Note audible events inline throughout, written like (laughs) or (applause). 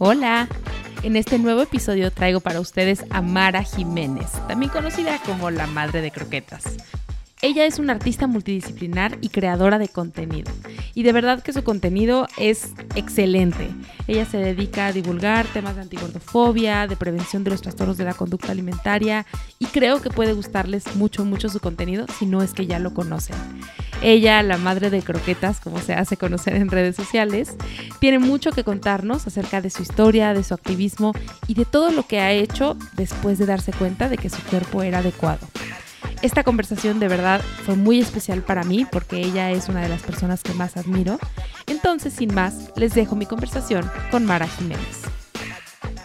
Hola, en este nuevo episodio traigo para ustedes a Mara Jiménez, también conocida como la madre de croquetas. Ella es una artista multidisciplinar y creadora de contenido. Y de verdad que su contenido es excelente. Ella se dedica a divulgar temas de antigordofobia, de prevención de los trastornos de la conducta alimentaria y creo que puede gustarles mucho, mucho su contenido si no es que ya lo conocen. Ella, la madre de croquetas, como se hace conocer en redes sociales, tiene mucho que contarnos acerca de su historia, de su activismo y de todo lo que ha hecho después de darse cuenta de que su cuerpo era adecuado. Esta conversación de verdad fue muy especial para mí porque ella es una de las personas que más admiro. Entonces, sin más, les dejo mi conversación con Mara Jiménez.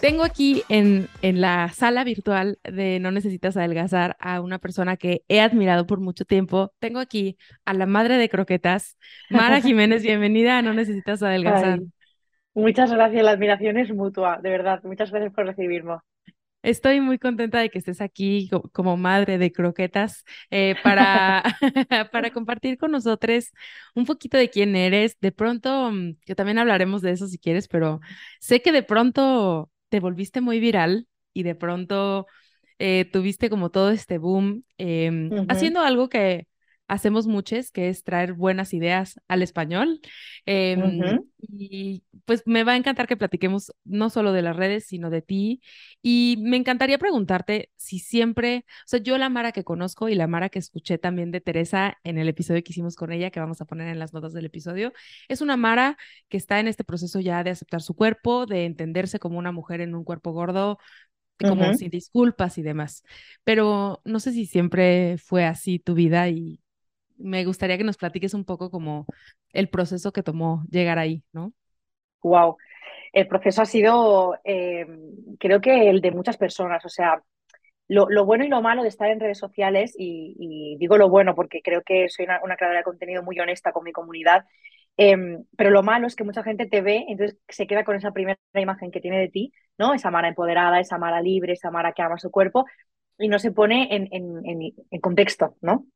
Tengo aquí en, en, la sala virtual de No Necesitas Adelgazar a una persona que he admirado por mucho tiempo. Tengo aquí a la madre de croquetas, Mara (laughs) Jiménez. Bienvenida a No Necesitas Adelgazar. muchas gracias, la admiración es mutua, de verdad. Muchas gracias por recibirme. Estoy muy contenta de que estés aquí como madre de croquetas eh, para, (laughs) (laughs) para compartir con nosotros un poquito de quién eres. De pronto, mm, que también hablaremos de eso si quieres, pero sé que de pronto te volviste muy viral y de pronto eh, tuviste como todo este boom em, haciendo algo que hacemos muchos, que es traer buenas ideas al español. Em, y pues me va a encantar que platiquemos no solo de las redes, sino de ti. Y me encantaría preguntarte si siempre, o sea, yo la Mara que conozco y la Mara que escuché también de Teresa en el episodio que hicimos con ella, que vamos a poner en las notas del episodio, es una Mara que está en este proceso ya de aceptar su cuerpo, de entenderse como una mujer en un cuerpo gordo, como sin disculpas y demás. Pero no sé si siempre fue así tu vida y me gustaría que nos platiques un poco como el proceso que tomó llegar ahí, ¿no? Wow. El proceso ha sido, eh, creo que el de muchas personas, o sea, lo, bueno y lo malo de estar en redes sociales, y, digo lo bueno porque creo que soy una, creadora de contenido muy honesta con mi comunidad, em, pero lo malo es que mucha gente te ve, entonces se queda con esa primera imagen que tiene de ti, ¿no? Esa Mara empoderada, esa Mara libre, esa Mara que ama su cuerpo, y no se pone en, en contexto, ¿no?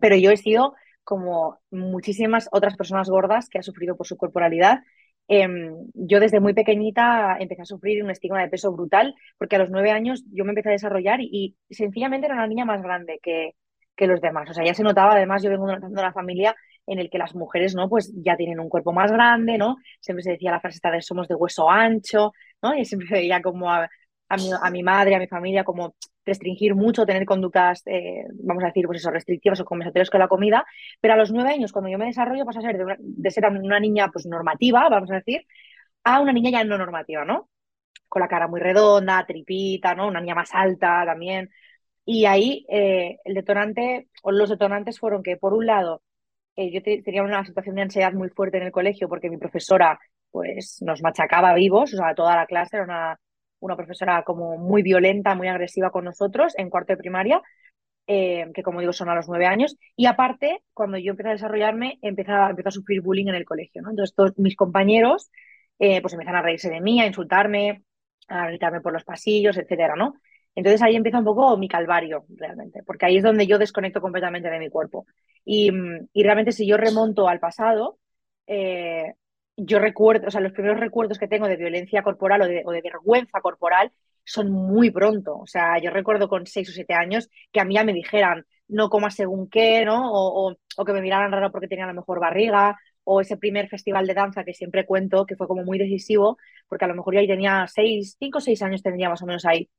Pero yo he sido como muchísimas otras personas gordas que han sufrido por su corporalidad. Em, yo desde muy pequeñita empecé a sufrir un estigma de peso brutal, porque a los nueve años yo me empecé a desarrollar y, sencillamente era una niña más grande que, que, los demás. O sea, ya se notaba, además yo vengo de una familia en el que las mujeres, ¿no? Pues ya tienen un cuerpo más grande, ¿no? Siempre se decía la frase esta de somos de hueso ancho, ¿no? Y siempre (laughs) veía como a, a mi, a mi madre, a mi familia, como restringir mucho, tener conductas, eh, vamos a decir, pues eso, restrictivas o compensatorias con la comida, pero a los nueve años, cuando yo me desarrollo, paso a ser de, ser una niña pues normativa, vamos a decir, a una niña ya no normativa, ¿no? Con la cara muy redonda, tripita, ¿no? Una niña más alta también. Y ahí eh, el detonante, o los detonantes fueron que, por un lado, eh, yo tenía una situación de ansiedad muy fuerte en el colegio porque mi profesora pues nos machacaba vivos, o sea, toda la clase era una una profesora como muy violenta, muy agresiva con nosotros en cuarto de primaria, eh, que como digo son a los nueve años. Y aparte, cuando yo empecé a desarrollarme, empecé a, a sufrir bullying en el colegio. ¿no? Entonces todos mis compañeros eh, pues empiezan a reírse de mí, a insultarme, a gritarme por los pasillos, etcétera, ¿no? Entonces ahí empieza un poco mi calvario, realmente, porque ahí es donde yo desconecto completamente de mi cuerpo. Y, y realmente si yo remonto al pasado, eh, yo recuerdo, o sea, los primeros recuerdos que tengo de violencia corporal o de, vergüenza corporal son muy pronto. O sea, yo recuerdo con seis o siete años que a mí ya me dijeran no comas según qué, ¿no? O, que me miraran raro porque tenía la mejor barriga, o ese primer festival de danza que siempre cuento, que fue como muy decisivo, porque a lo mejor yo ahí tenía seis, cinco o seis años tendría más o menos ahí.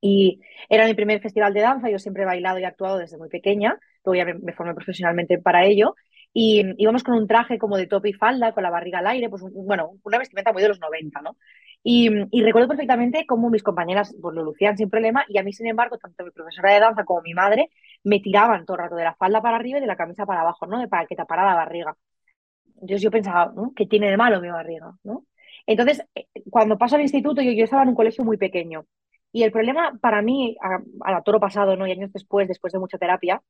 Y era mi primer festival de danza, yo siempre he bailado y actuado desde muy pequeña, luego me, formé profesionalmente para ello. Y íbamos con un traje como de top y falda, con la barriga al aire, pues bueno, una vestimenta muy de los 90, ¿no? Y, y, recuerdo perfectamente cómo mis compañeras pues, lo lucían sin problema y a mí, sin embargo, tanto mi profesora de danza como mi madre me tiraban todo el rato de la falda para arriba y de la camisa para abajo, ¿no? Para que tapara la barriga. Entonces yo pensaba, ¿no? ¿Qué tiene de malo mi barriga? ¿no? Entonces, eh, cuando paso al instituto, yo, yo estaba en un colegio muy pequeño. Y el problema para mí, a, a toro pasado, ¿no? Y años después, después de mucha terapia,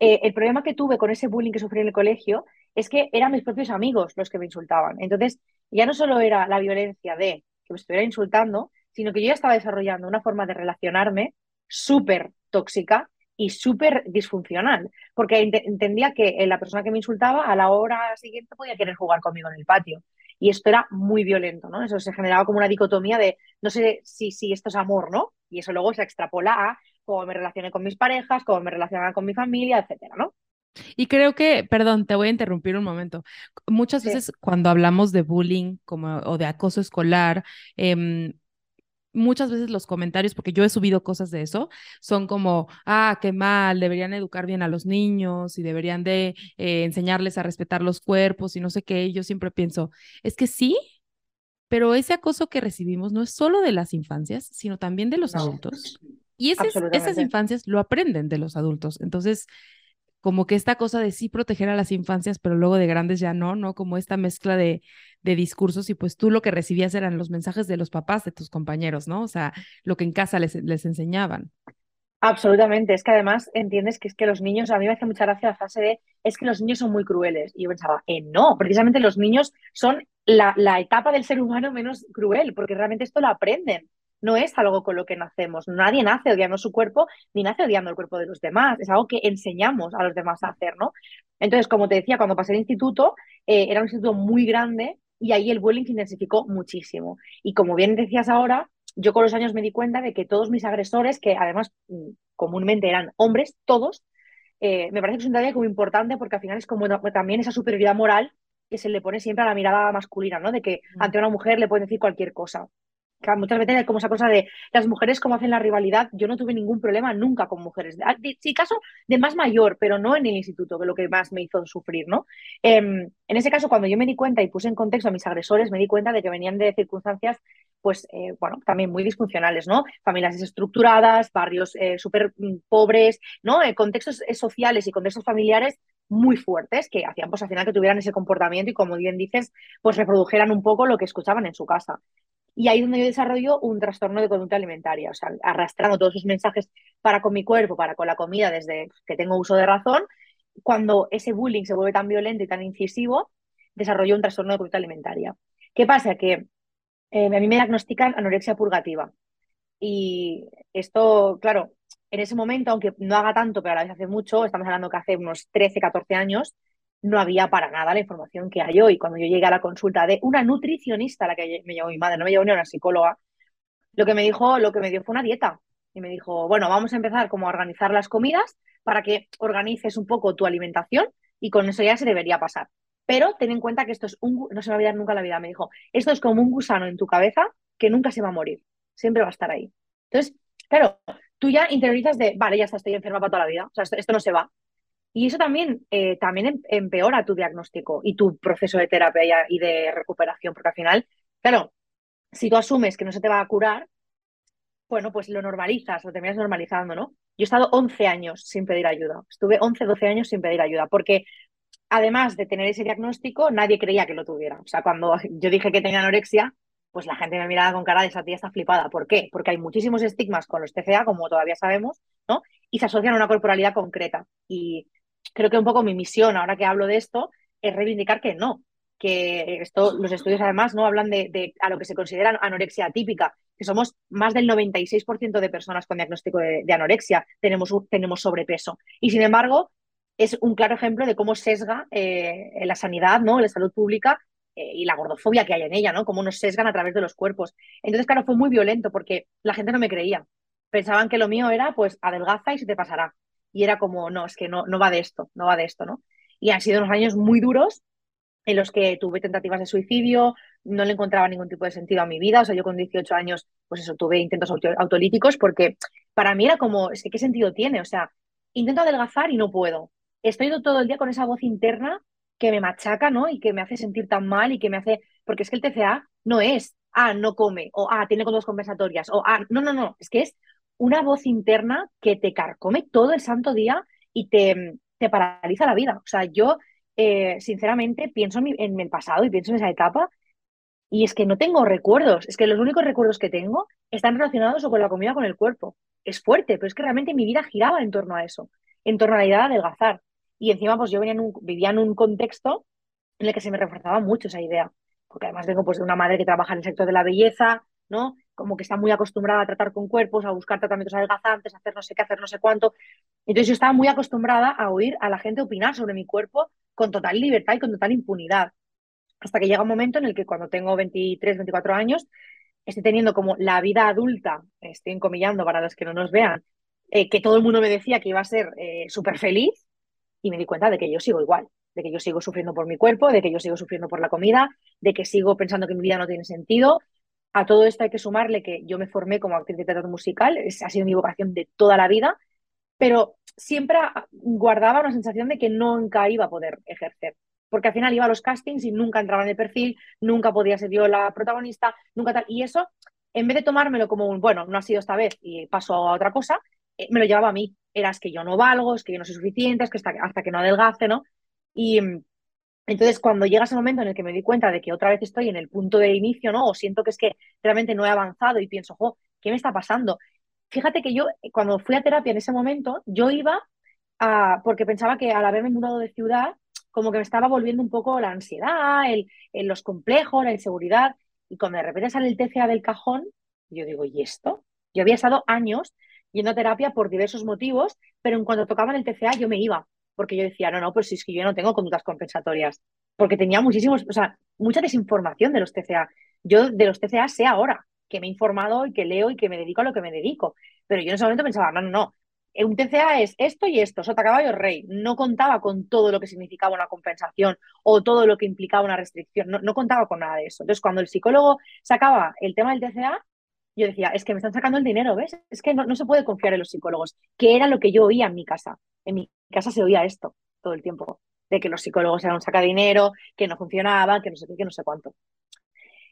eh, el problema que tuve con ese bullying que sufrí en el colegio es que eran mis propios amigos los que me insultaban. Entonces, ya no solo era la violencia de que me estuviera insultando, sino que yo ya estaba desarrollando una forma de relacionarme súper tóxica y súper disfuncional, porque entendía que eh, la persona que me insultaba a la hora siguiente podía querer jugar conmigo en el patio. Y esto era muy violento, ¿no? Eso se generaba como una dicotomía de no sé si, si esto es amor, ¿no? Y eso luego se extrapola a cómo me relacioné con mis parejas, cómo me relacionaba con mi familia, etcétera, ¿no? Y creo que, perdón, te voy a interrumpir un momento. Muchas veces cuando hablamos de bullying como, o de acoso escolar, eh, muchas veces los comentarios, porque yo he subido cosas de eso, son como, ah, qué mal, deberían educar bien a los niños y deberían de eh, enseñarles a respetar los cuerpos y no sé qué. Y yo siempre pienso, es que sí, pero ese acoso que recibimos no es solo de las infancias, sino también de los adultos. Y esas infancias lo aprenden de los adultos. Entonces, como que esta cosa de sí proteger a las infancias, pero luego de grandes ya no, ¿no? Como esta mezcla de, de discursos y pues tú lo que recibías eran los mensajes de los papás, de tus compañeros, ¿no? O sea, lo que en casa les, les enseñaban. Absolutamente, es que además entiendes que es que los niños, a mí me hace mucha gracia la frase de es que los niños son muy crueles. Y yo pensaba, eh, no, precisamente los niños son la, la etapa del ser humano menos cruel, porque realmente esto lo aprenden no es algo con lo que nacemos. Nadie nace odiando su cuerpo ni nace odiando el cuerpo de los demás. Es algo que enseñamos a los demás a hacer, ¿no? Entonces, como te decía, cuando pasé el instituto, eh, era un instituto muy grande y ahí el bullying se intensificó muchísimo. Y como bien decías ahora, yo con los años me di cuenta de que todos mis agresores, que además mm, comúnmente eran hombres, todos, eh, me parece que es un detalle muy importante porque al final es como también esa superioridad moral que se le pone siempre a la mirada masculina, ¿no? De que mm. ante una mujer le pueden decir cualquier cosa muchas veces hay como esa cosa de las mujeres como hacen la rivalidad. Yo no tuve ningún problema nunca con mujeres. Ah, sí, caso de más mayor, pero no en el instituto, que lo que más me hizo sufrir, ¿no? Em, en ese caso, cuando yo me di cuenta y puse en contexto a mis agresores, me di cuenta de que venían de circunstancias, pues, eh, bueno, también muy disfuncionales, ¿no? Familias desestructuradas, barrios eh, súper mm, pobres, ¿no? Eh, contextos sociales y contextos familiares muy fuertes que hacían pues al final que tuvieran ese comportamiento y como bien dices pues reprodujeran un poco lo que escuchaban en su casa y ahí es donde yo desarrollo un trastorno de conducta alimentaria, o sea, arrastrando todos esos mensajes para con mi cuerpo, para con la comida, desde que tengo uso de razón, cuando ese bullying se vuelve tan violento y tan incisivo, desarrollo un trastorno de conducta alimentaria. ¿Qué pasa? Que eh, a mí me diagnostican anorexia purgativa. Y esto, claro, en ese momento, aunque no haga tanto, pero a la vez hace mucho, estamos hablando que hace unos 13, 14 años, no había para nada la información que hay hoy. Cuando yo llegué a la consulta de una nutricionista, la que me llevó mi madre, no me llevó ni una psicóloga, lo que me dijo, lo que me dio fue una dieta. Y me dijo, bueno, vamos a empezar como a organizar las comidas para que organices un poco tu alimentación y con eso ya se debería pasar. Pero ten en cuenta que esto es un, no se me va a olvidar nunca la vida, me dijo, esto es como un gusano en tu cabeza que nunca se va a morir, siempre va a estar ahí. Entonces, claro, tú ya interiorizas de, vale, ya está, estoy enferma para toda la vida, o sea, esto no se va. Y eso también, eh, también em, empeora tu diagnóstico y tu proceso de terapia y de recuperación, porque al final, claro, si tú asumes que no se te va a curar, bueno, pues lo normalizas, lo terminas normalizando, ¿no? Yo he estado 11 años sin pedir ayuda, estuve 11, 12 años sin pedir ayuda, porque además de tener ese diagnóstico, nadie creía que lo tuviera. O sea, cuando (laughs) yo dije que tenía anorexia, pues la gente me miraba con cara de esa tía está flipada. ¿Por qué? Porque hay muchísimos estigmas con los TCA, como todavía sabemos, ¿no? Y se asocian a una corporalidad concreta. Y creo que un poco mi misión, ahora que hablo de esto, es reivindicar que no, que esto, los estudios además no hablan de, a lo que se considera anorexia típica, que somos más del 96% de personas con diagnóstico de, anorexia, tenemos, tenemos sobrepeso. Y sin embargo, es un claro ejemplo de cómo sesga eh, la sanidad, ¿no? la salud pública eh, y la gordofobia que hay en ella, ¿no? Cómo nos sesgan a través de los cuerpos. Entonces, claro, fue muy violento porque la gente no me creía. Pensaban que lo mío era, pues, adelgaza y se te pasará y era como, no, es que no, no va de esto, no va de esto, ¿no? Y han sido unos años muy duros en los que tuve tentativas de suicidio, no le encontraba ningún tipo de sentido a mi vida. O sea, yo con 18 años, pues eso, tuve intentos autolíticos porque para mí era como, es que, ¿qué sentido tiene? O sea, intento adelgazar y no puedo. Estoy todo el día con esa voz interna que me machaca, ¿no? Y que me hace sentir tan mal y que me hace, porque es que el TCA no es, ah, no come, o ah, tiene conductas compensatorias, o ah, no, no, no, es que es una voz interna que te carcome todo el santo día y te, te paraliza la vida. O sea, yo eh, sinceramente pienso en, el pasado y pienso en esa etapa y es que no tengo recuerdos, es que los únicos recuerdos que tengo están relacionados o con la comida o con el cuerpo. Es fuerte, pero es que realmente mi vida giraba en torno a eso, en torno a la idea de adelgazar. Y encima, pues yo venía en un, vivía en un contexto en el que se me reforzaba mucho esa idea, porque además vengo pues de una madre que trabaja en el sector de la belleza, ¿no? Como que está muy acostumbrada a tratar con cuerpos, a buscar tratamientos adelgazantes, a hacer no sé qué, hacer no sé cuánto. Entonces yo estaba muy acostumbrada a oír a la gente opinar sobre mi cuerpo con total libertad y con total impunidad. Hasta que llega un momento en el que cuando tengo 23, 24 años, estoy teniendo como la vida adulta, estoy encomillando para los que no nos vean, eh, que todo el mundo me decía que iba a ser eh, súper feliz y me di cuenta de que yo sigo igual, de que yo sigo sufriendo por mi cuerpo, de que yo sigo sufriendo por la comida, de que sigo pensando que mi vida no tiene sentido. A todo esto hay que sumarle que yo me formé como actriz de teatro musical, es, ha sido mi vocación de toda la vida, pero siempre guardaba una sensación de que nunca iba a poder ejercer. Porque al final iba a los castings y nunca entraba en el perfil, nunca podía ser yo la protagonista, nunca tal. Y eso, en vez de tomármelo como un, bueno, no ha sido esta vez y paso a otra cosa, eh, me lo llevaba a mí. Era es que yo no valgo, es que yo no soy suficiente, es que hasta, hasta que no adelgace, ¿no? Y mm, entonces cuando llega ese momento en el que me di cuenta de que otra vez estoy en el punto de inicio, ¿no? O siento que es que realmente no he avanzado y pienso, jo, ¿qué me está pasando? Fíjate que yo, cuando fui a terapia en ese momento, yo iba a, porque pensaba que al haberme mudado de ciudad, como que me estaba volviendo un poco la ansiedad, el, los complejos, la inseguridad, y cuando de repente sale el TCA del cajón, yo digo, ¿y esto? Yo había estado años yendo a terapia por diversos motivos, pero en cuanto tocaban el TCA yo me iba, porque yo decía, no, no, pues es que yo no tengo conductas compensatorias, porque tenía muchísimos, o sea, mucha desinformación de los TCA. Yo de los TCA sé ahora, que me he informado y que leo y que me dedico a lo que me dedico. Pero yo en ese momento pensaba, no, no, no. Un TCA es esto y esto, sota caballo rey. No contaba con todo lo que significaba una compensación o todo lo que implicaba una restricción. No, contaba con nada de eso. Entonces, cuando el psicólogo sacaba el tema del TCA, yo decía, es que me están sacando el dinero, ¿ves? Es que no, no se puede confiar en los psicólogos, que era lo que yo oía en mi casa. En mi casa se oía esto todo el tiempo, de que los psicólogos eran un sacadinero, que no funcionaban, que no sé qué, que no sé cuánto.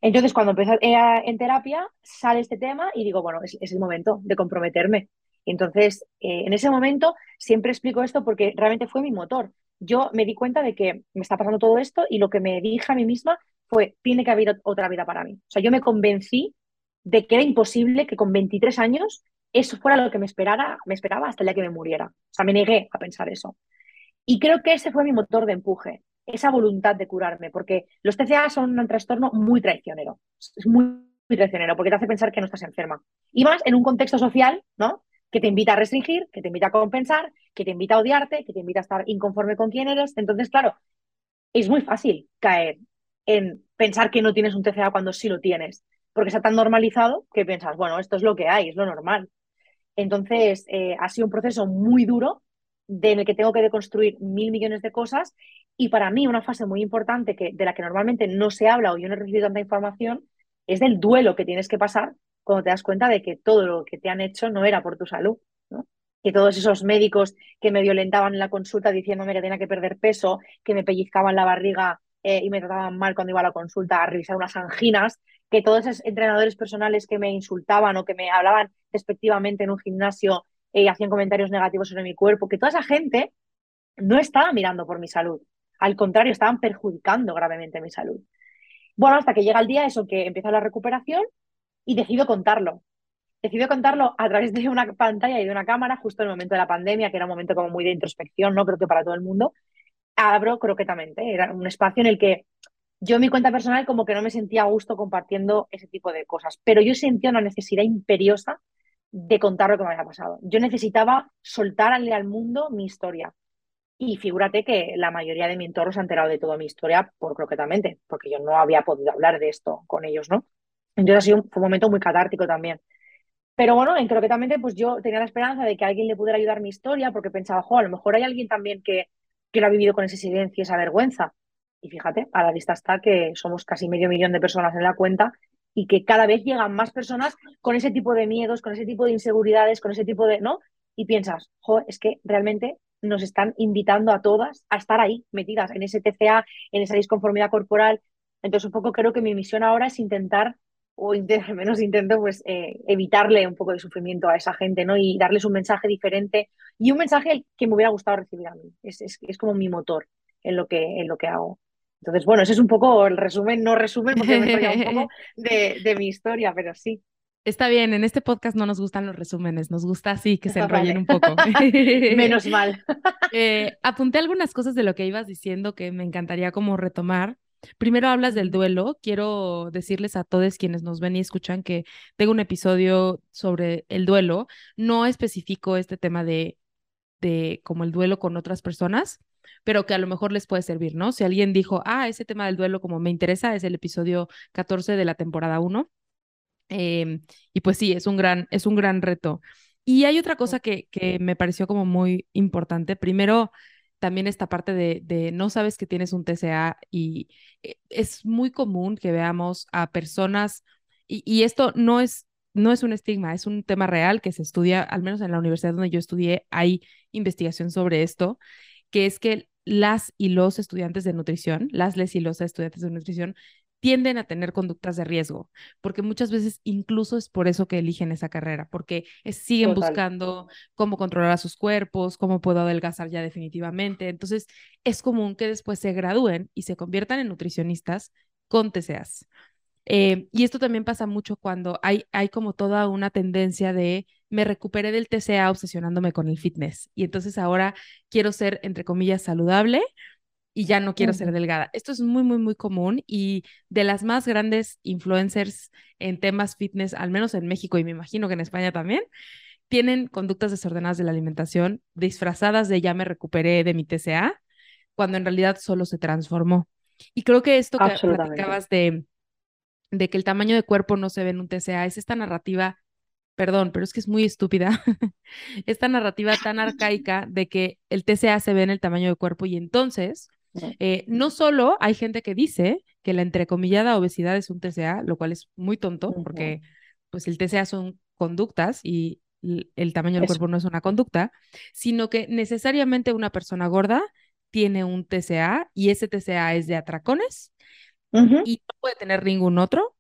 Entonces, cuando empecé en terapia, sale este tema y digo, bueno, es, el momento de comprometerme. entonces, eh, en ese momento, siempre explico esto porque realmente fue mi motor. Yo me di cuenta de que me está pasando todo esto y lo que me dije a mí misma fue, tiene que haber otra vida para mí. O sea, yo me convencí de que era imposible que con 23 años eso fuera lo que me, esperara, me esperaba hasta el día que me muriera. O sea, me negué a pensar eso. Y creo que ese fue mi motor de empuje esa voluntad de curarme, porque los TCA son un trastorno muy traicionero, es muy, traicionero, porque te hace pensar que no estás enferma. Y más en un contexto social, ¿no? Que te invita a restringir, que te invita a compensar, que te invita a odiarte, que te invita a estar inconforme con quién eres. Entonces, claro, es muy fácil caer en pensar que no tienes un TCA cuando sí lo tienes, porque está tan normalizado que piensas, bueno, esto es lo que hay, es lo normal. Entonces, eh, ha sido un proceso muy duro de en el que tengo que deconstruir mil millones de cosas y para mí una fase muy importante que, de la que normalmente no se habla o yo no he recibido tanta información es del duelo que tienes que pasar cuando te das cuenta de que todo lo que te han hecho no era por tu salud. ¿no? Que todos esos médicos que me violentaban en la consulta diciéndome que tenía que perder peso, que me pellizcaban la barriga eh, y me trataban mal cuando iba a la consulta a revisar unas anginas, que todos esos entrenadores personales que me insultaban o que me hablaban despectivamente en un gimnasio eh, y hacían comentarios negativos sobre mi cuerpo, que toda esa gente no estaba mirando por mi salud, al contrario, estaban perjudicando gravemente mi salud. Bueno, hasta que llega el día eso que empieza la recuperación y decido contarlo. Decido contarlo a través de una pantalla y de una cámara, justo en el momento de la pandemia, que era un momento como muy de introspección, ¿no? Creo que para todo el mundo. Abro croquetamente. Era un espacio en el que yo, mi cuenta personal, como que no me sentía a gusto compartiendo ese tipo de cosas. Pero yo sentía una necesidad imperiosa de contar lo que me había pasado. Yo necesitaba soltar al mundo mi historia. Y figúrate que la mayoría de mi entorno se ha enterado de toda mi historia por croquetamente, porque yo no había podido hablar de esto con ellos, ¿no? Entonces ha sido un, fue un momento muy catártico también. Pero bueno, en croquetamente pues yo tenía la esperanza de que alguien le pudiera ayudar mi historia, porque pensaba, jo, a lo mejor hay alguien también que, que lo ha vivido con ese silencio esa vergüenza. Y fíjate, a la vista está que somos casi medio millón de personas en la cuenta y que cada vez llegan más personas con ese tipo de miedos, con ese tipo de inseguridades, con ese tipo de, ¿no? Y piensas, jo, es que realmente nos están invitando a todas a estar ahí, metidas en ese TCA, en esa disconformidad corporal. Entonces, un poco creo que mi misión ahora es intentar, o al (laughs) menos intento, pues, eh, evitarle un poco de sufrimiento a esa gente, ¿no? Y darles un mensaje diferente y un mensaje que me hubiera gustado recibir a mí. Es, es, es como mi motor en lo que, en lo que hago. Entonces, bueno, ese es un poco el resumen, no resumen, porque me he un poco (laughs) de, de mi historia, pero sí. Está bien, en este podcast no nos gustan los resúmenes, nos gusta así que se (laughs) enrollen un poco. Menos mal. Eh, apunté algunas cosas de lo que ibas diciendo que me encantaría como retomar. Primero hablas del duelo. Quiero decirles a todos quienes nos ven y escuchan que tengo un episodio sobre el duelo. No especifico este tema de, de como el duelo con otras personas, pero que a lo mejor les puede servir, ¿no? Si alguien dijo, ah, ese tema del duelo como me interesa, es el episodio 14 de la temporada 1 Em, y pues sí, es un gran, es un gran reto. Y hay otra cosa que, que me pareció como muy importante. Primero, también esta parte de, no sabes que tienes un TCA y eh, es muy común que veamos a personas, y, y, esto no es, no es un estigma, es un tema real que se estudia, al menos en la universidad donde yo estudié, hay investigación sobre esto, que es que las y los estudiantes de nutrición, las les y los estudiantes de nutrición tienden a tener conductas de riesgo, porque muchas veces incluso es por eso que eligen esa carrera, porque siguen buscando cómo controlar a sus cuerpos, cómo puedo adelgazar ya definitivamente. Entonces, es común que después se gradúen y se conviertan en nutricionistas con TCAs. Eh, y esto también pasa mucho cuando hay, hay como toda una tendencia de me recuperé del TCA obsesionándome con el fitness y entonces ahora quiero ser, entre comillas, saludable y ya no quiero ser delgada. Esto es muy, muy, muy común y de las más grandes influencers en temas fitness, al menos en México y me imagino que en España también, tienen conductas desordenadas de la alimentación disfrazadas de ya me recuperé de mi TCA, cuando en realidad solo se transformó. Y creo que esto que platicabas de, de que el tamaño de cuerpo no se ve en un TCA es esta narrativa perdón, pero es que es muy estúpida, (laughs) esta narrativa tan arcaica de que el TCA se ve en el tamaño de cuerpo y entonces eh, no solo hay gente que dice que la entrecomillada obesidad es un TCA, lo cual es muy tonto, porque pues el TCA son conductas y el tamaño del cuerpo no es una conducta, sino que necesariamente una persona gorda tiene un TCA y ese TCA es de atracones y no puede tener ningún otro.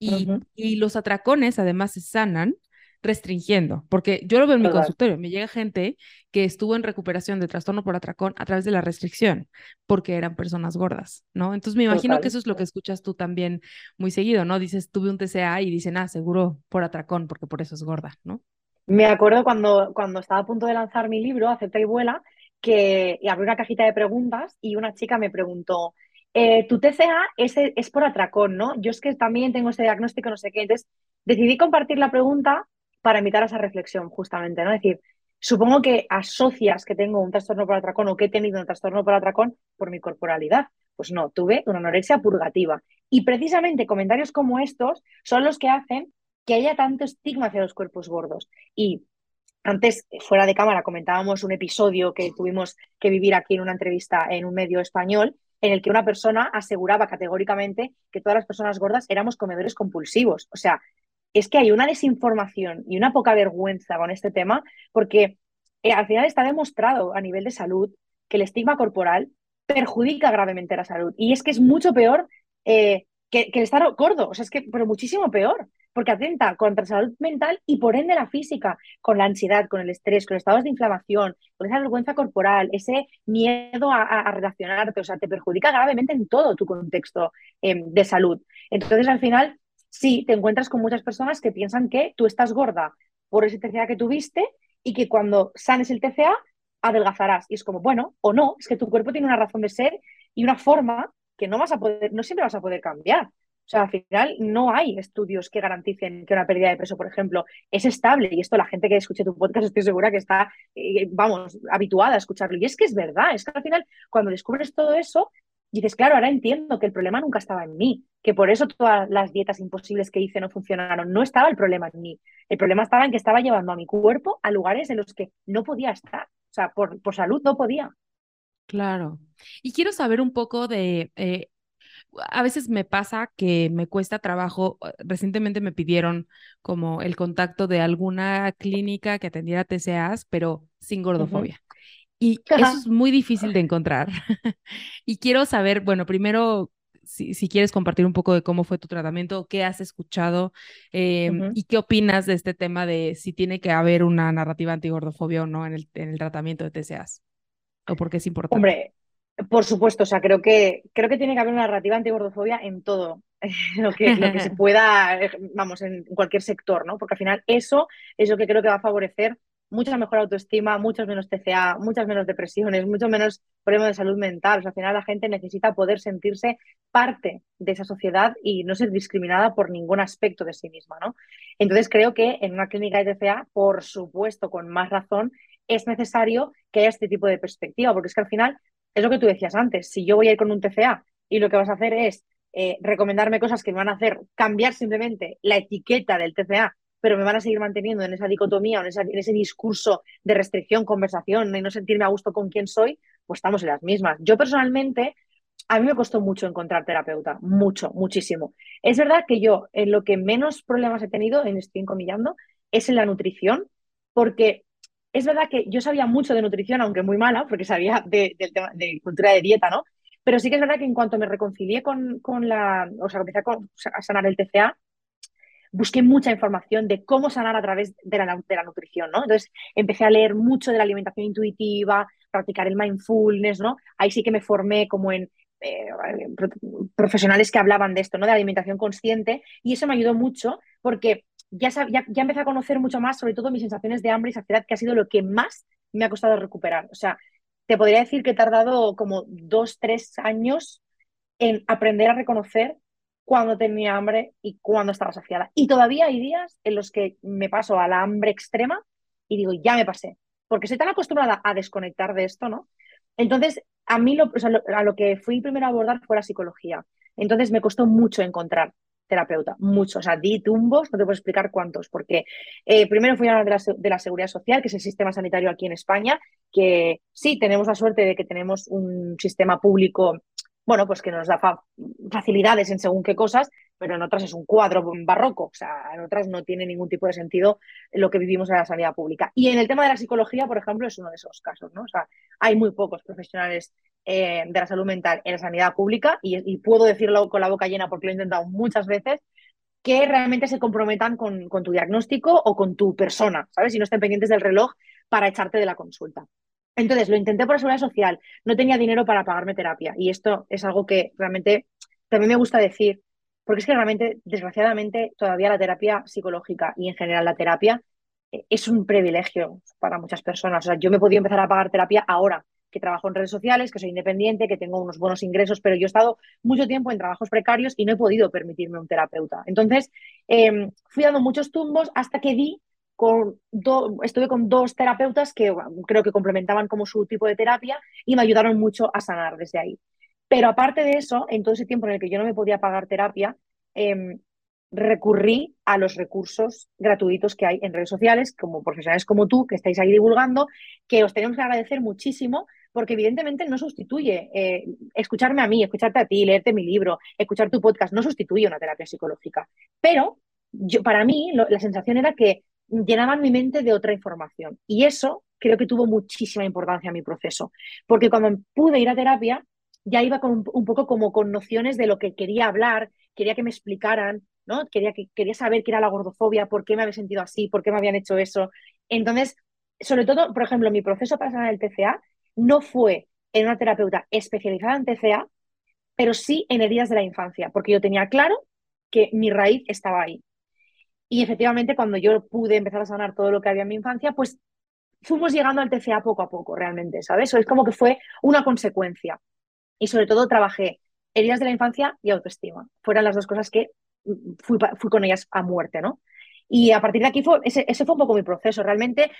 Y, y los atracones además se sanan restringiendo, porque yo lo veo en mi consultorio, me llega gente que estuvo en recuperación de trastorno por atracón a través de la restricción, porque eran personas gordas, ¿no? Entonces me imagino que eso es lo que escuchas tú también muy seguido, ¿no? Dices, tuve un TCA y dicen, ah, seguro por atracón, porque por eso es gorda, ¿no? Me acuerdo cuando, cuando estaba a punto de lanzar mi libro, Acepta y Vuela, que abrí una cajita de preguntas y una chica me preguntó, eh, tu TCA es, es por atracón, ¿no? Yo es que también tengo ese diagnóstico, no sé qué. Entonces, decidí compartir la pregunta para invitar a esa reflexión, justamente, ¿no? Es decir, supongo que asocias que tengo un trastorno por atracón o que he tenido un trastorno por atracón por mi corporalidad. Pues no, tuve una anorexia purgativa. Y precisamente comentarios como estos son los que hacen que haya tanto estigma hacia los cuerpos gordos. Y antes, fuera de cámara, comentábamos un episodio que tuvimos que vivir aquí en una entrevista en un medio español, en el que una persona aseguraba categóricamente que todas las personas gordas éramos comedores compulsivos. O sea, es que hay una desinformación y una poca vergüenza con este tema, porque eh, al final está demostrado a nivel de salud que el estigma corporal perjudica gravemente la salud. Y es que es mucho peor eh, que, el estar gordo, o sea, es que, pero muchísimo peor, porque atenta contra la salud mental y por ende la física, con la ansiedad, con el estrés, con estados de inflamación, con esa vergüenza corporal, ese miedo a, relacionarte, o sea, te perjudica gravemente en todo tu contexto em, de salud. Entonces, al final, sí te encuentras con muchas personas que piensan que tú estás gorda por ese TCA que tuviste y que cuando sanes el TCA adelgazarás. Y es como, bueno, o no, es que tu cuerpo tiene una razón de ser y una forma que no vas a poder, no siempre vas a poder cambiar. O sea, al final no hay estudios que garanticen que una pérdida de peso, por ejemplo, es estable. Y esto la gente que escuche tu podcast estoy segura que está, eh, vamos, habituada a escucharlo. Y es que es verdad, es que al final cuando descubres todo eso, dices, claro, ahora entiendo que el problema nunca estaba en mí, que por eso todas las dietas imposibles que hice no funcionaron. No estaba el problema en mí. El problema estaba en que estaba llevando a mi cuerpo a lugares en los que no podía estar. O sea, por, por salud no podía. Claro. Y quiero saber un poco de, eh, a veces me pasa que me cuesta trabajo, eh, recientemente me pidieron como el contacto de alguna clínica que atendiera TCAs, pero sin gordofobia. Y eso es muy difícil de encontrar. (laughs) y quiero saber, bueno, primero, si, si, quieres compartir un poco de cómo fue tu tratamiento, qué has escuchado em, y qué opinas de este tema de si tiene que haber una narrativa antigordofobia o no en el, en el tratamiento de TCAs. ¿O por qué es importante? Hombre, por supuesto, o sea, creo que, creo que tiene que haber una narrativa antigordofobia en todo (laughs) lo que, lo que se (laughs) pueda, vamos, en cualquier sector, ¿no? Porque al final eso es lo que creo que va a favorecer mucha mejor autoestima, muchos menos TCA, muchas menos depresiones, mucho menos problemas de salud mental. Al final la gente necesita poder sentirse parte de esa sociedad y no ser discriminada por ningún aspecto de sí misma, ¿no? Entonces creo que en una clínica de TCA, por supuesto, con más razón, es necesario que haya este tipo de perspectiva, porque es que al final es lo que tú decías antes, si yo voy a ir con un TCA y lo que vas a hacer es eh, recomendarme cosas que me van a hacer cambiar simplemente la etiqueta del TCA pero me van a seguir manteniendo en esa dicotomía o en, ese discurso de restricción, conversación y no sentirme a gusto con quién soy, pues estamos en las mismas. Yo personalmente, a mí me costó mucho encontrar terapeuta, mucho, muchísimo. Es verdad que yo en lo que menos problemas he tenido, en estoy encomillando, es en la nutrición, porque es verdad que yo sabía mucho de nutrición, aunque muy mala, porque sabía de, de cultura de dieta, ¿no? Pero sí que es verdad que en cuanto me reconcilié con, con la, o sea, empecé a sanar el TCA, busqué mucha información de cómo sanar a través de la, de la nutrición, ¿no? Entonces empecé a leer mucho de la alimentación intuitiva, practicar el mindfulness, ¿no? Ahí sí que me formé como en eh, profesionales que hablaban de esto, ¿no? De alimentación consciente y eso me ayudó mucho porque ya, ya, ya, empecé a conocer mucho más, sobre todo mis sensaciones de hambre y saciedad, que ha sido lo que más me ha costado recuperar. O sea, te podría decir que he tardado como dos, tres años en aprender a reconocer cuando tenía hambre y cuando estaba saciada. Y todavía hay días en los que me paso a la hambre extrema y digo, ya me pasé, porque estoy tan acostumbrada a desconectar de esto, ¿no? Entonces, a mí lo, a lo que fui primero a abordar fue la psicología. Entonces, me costó mucho encontrar terapeuta, mucho. O sea, di tumbos, no te puedo explicar cuántos, porque eh, primero fui a hablar de la, de la seguridad social, que es el sistema sanitario aquí en España, que sí, tenemos la suerte de que tenemos un sistema público bueno, pues que nos da facilidades en según qué cosas, pero en otras es un cuadro barroco, o sea, en otras no tiene ningún tipo de sentido lo que vivimos en la sanidad pública. Y en el tema de la psicología, por ejemplo, es uno de esos casos, ¿no? O sea, hay muy pocos profesionales eh, de la salud mental en la sanidad pública, y, puedo decirlo con la boca llena porque lo he intentado muchas veces, que realmente se comprometan con, con tu diagnóstico o con tu persona, ¿sabes? Y no estén pendientes del reloj para echarte de la consulta. Entonces lo intenté por la seguridad social, no tenía dinero para pagarme terapia y esto es algo que realmente también me gusta decir, porque es que realmente, desgraciadamente, todavía la terapia psicológica y en general la terapia eh, es un privilegio para muchas personas. O sea, yo me he podido empezar a pagar terapia ahora que trabajo en redes sociales, que soy independiente, que tengo unos buenos ingresos, pero yo he estado mucho tiempo en trabajos precarios y no he podido permitirme un terapeuta. Entonces, em, fui dando muchos tumbos hasta que di estuve con dos terapeutas que creo que complementaban como su tipo de terapia y me ayudaron mucho a sanar desde ahí. Pero aparte de eso, en todo ese tiempo en el que yo no me podía pagar terapia, em, recurrí a los recursos gratuitos que hay en redes sociales, como profesionales como tú, que estáis ahí divulgando, que os tenemos que agradecer muchísimo, porque evidentemente no sustituye eh, escucharme a mí, escucharte a ti, leerte mi libro, escuchar tu podcast, no sustituye una terapia psicológica. Pero yo, para mí la sensación era que llenaban mi mente de otra información. Y eso creo que tuvo muchísima importancia en mi proceso, porque cuando pude ir a terapia, ya iba con un, poco como con nociones de lo que quería hablar, quería que me explicaran, ¿no? Quería, que, quería saber qué era la gordofobia, por qué me había sentido así, por qué me habían hecho eso. Entonces, sobre todo, por ejemplo, mi proceso para sanar el TCA no fue en una terapeuta especializada en TCA, pero sí en heridas de la infancia, porque yo tenía claro que mi raíz estaba ahí. Y efectivamente, cuando yo pude empezar a sanar todo lo que había en mi infancia, pues fuimos llegando al TCA poco a poco, realmente, ¿sabes? O es como que fue una consecuencia. Y sobre todo trabajé heridas de la infancia y autoestima. Fueron las dos cosas que fui, fui con ellas a muerte, ¿no? Y a partir de aquí ese, ese, fue un poco mi proceso. Realmente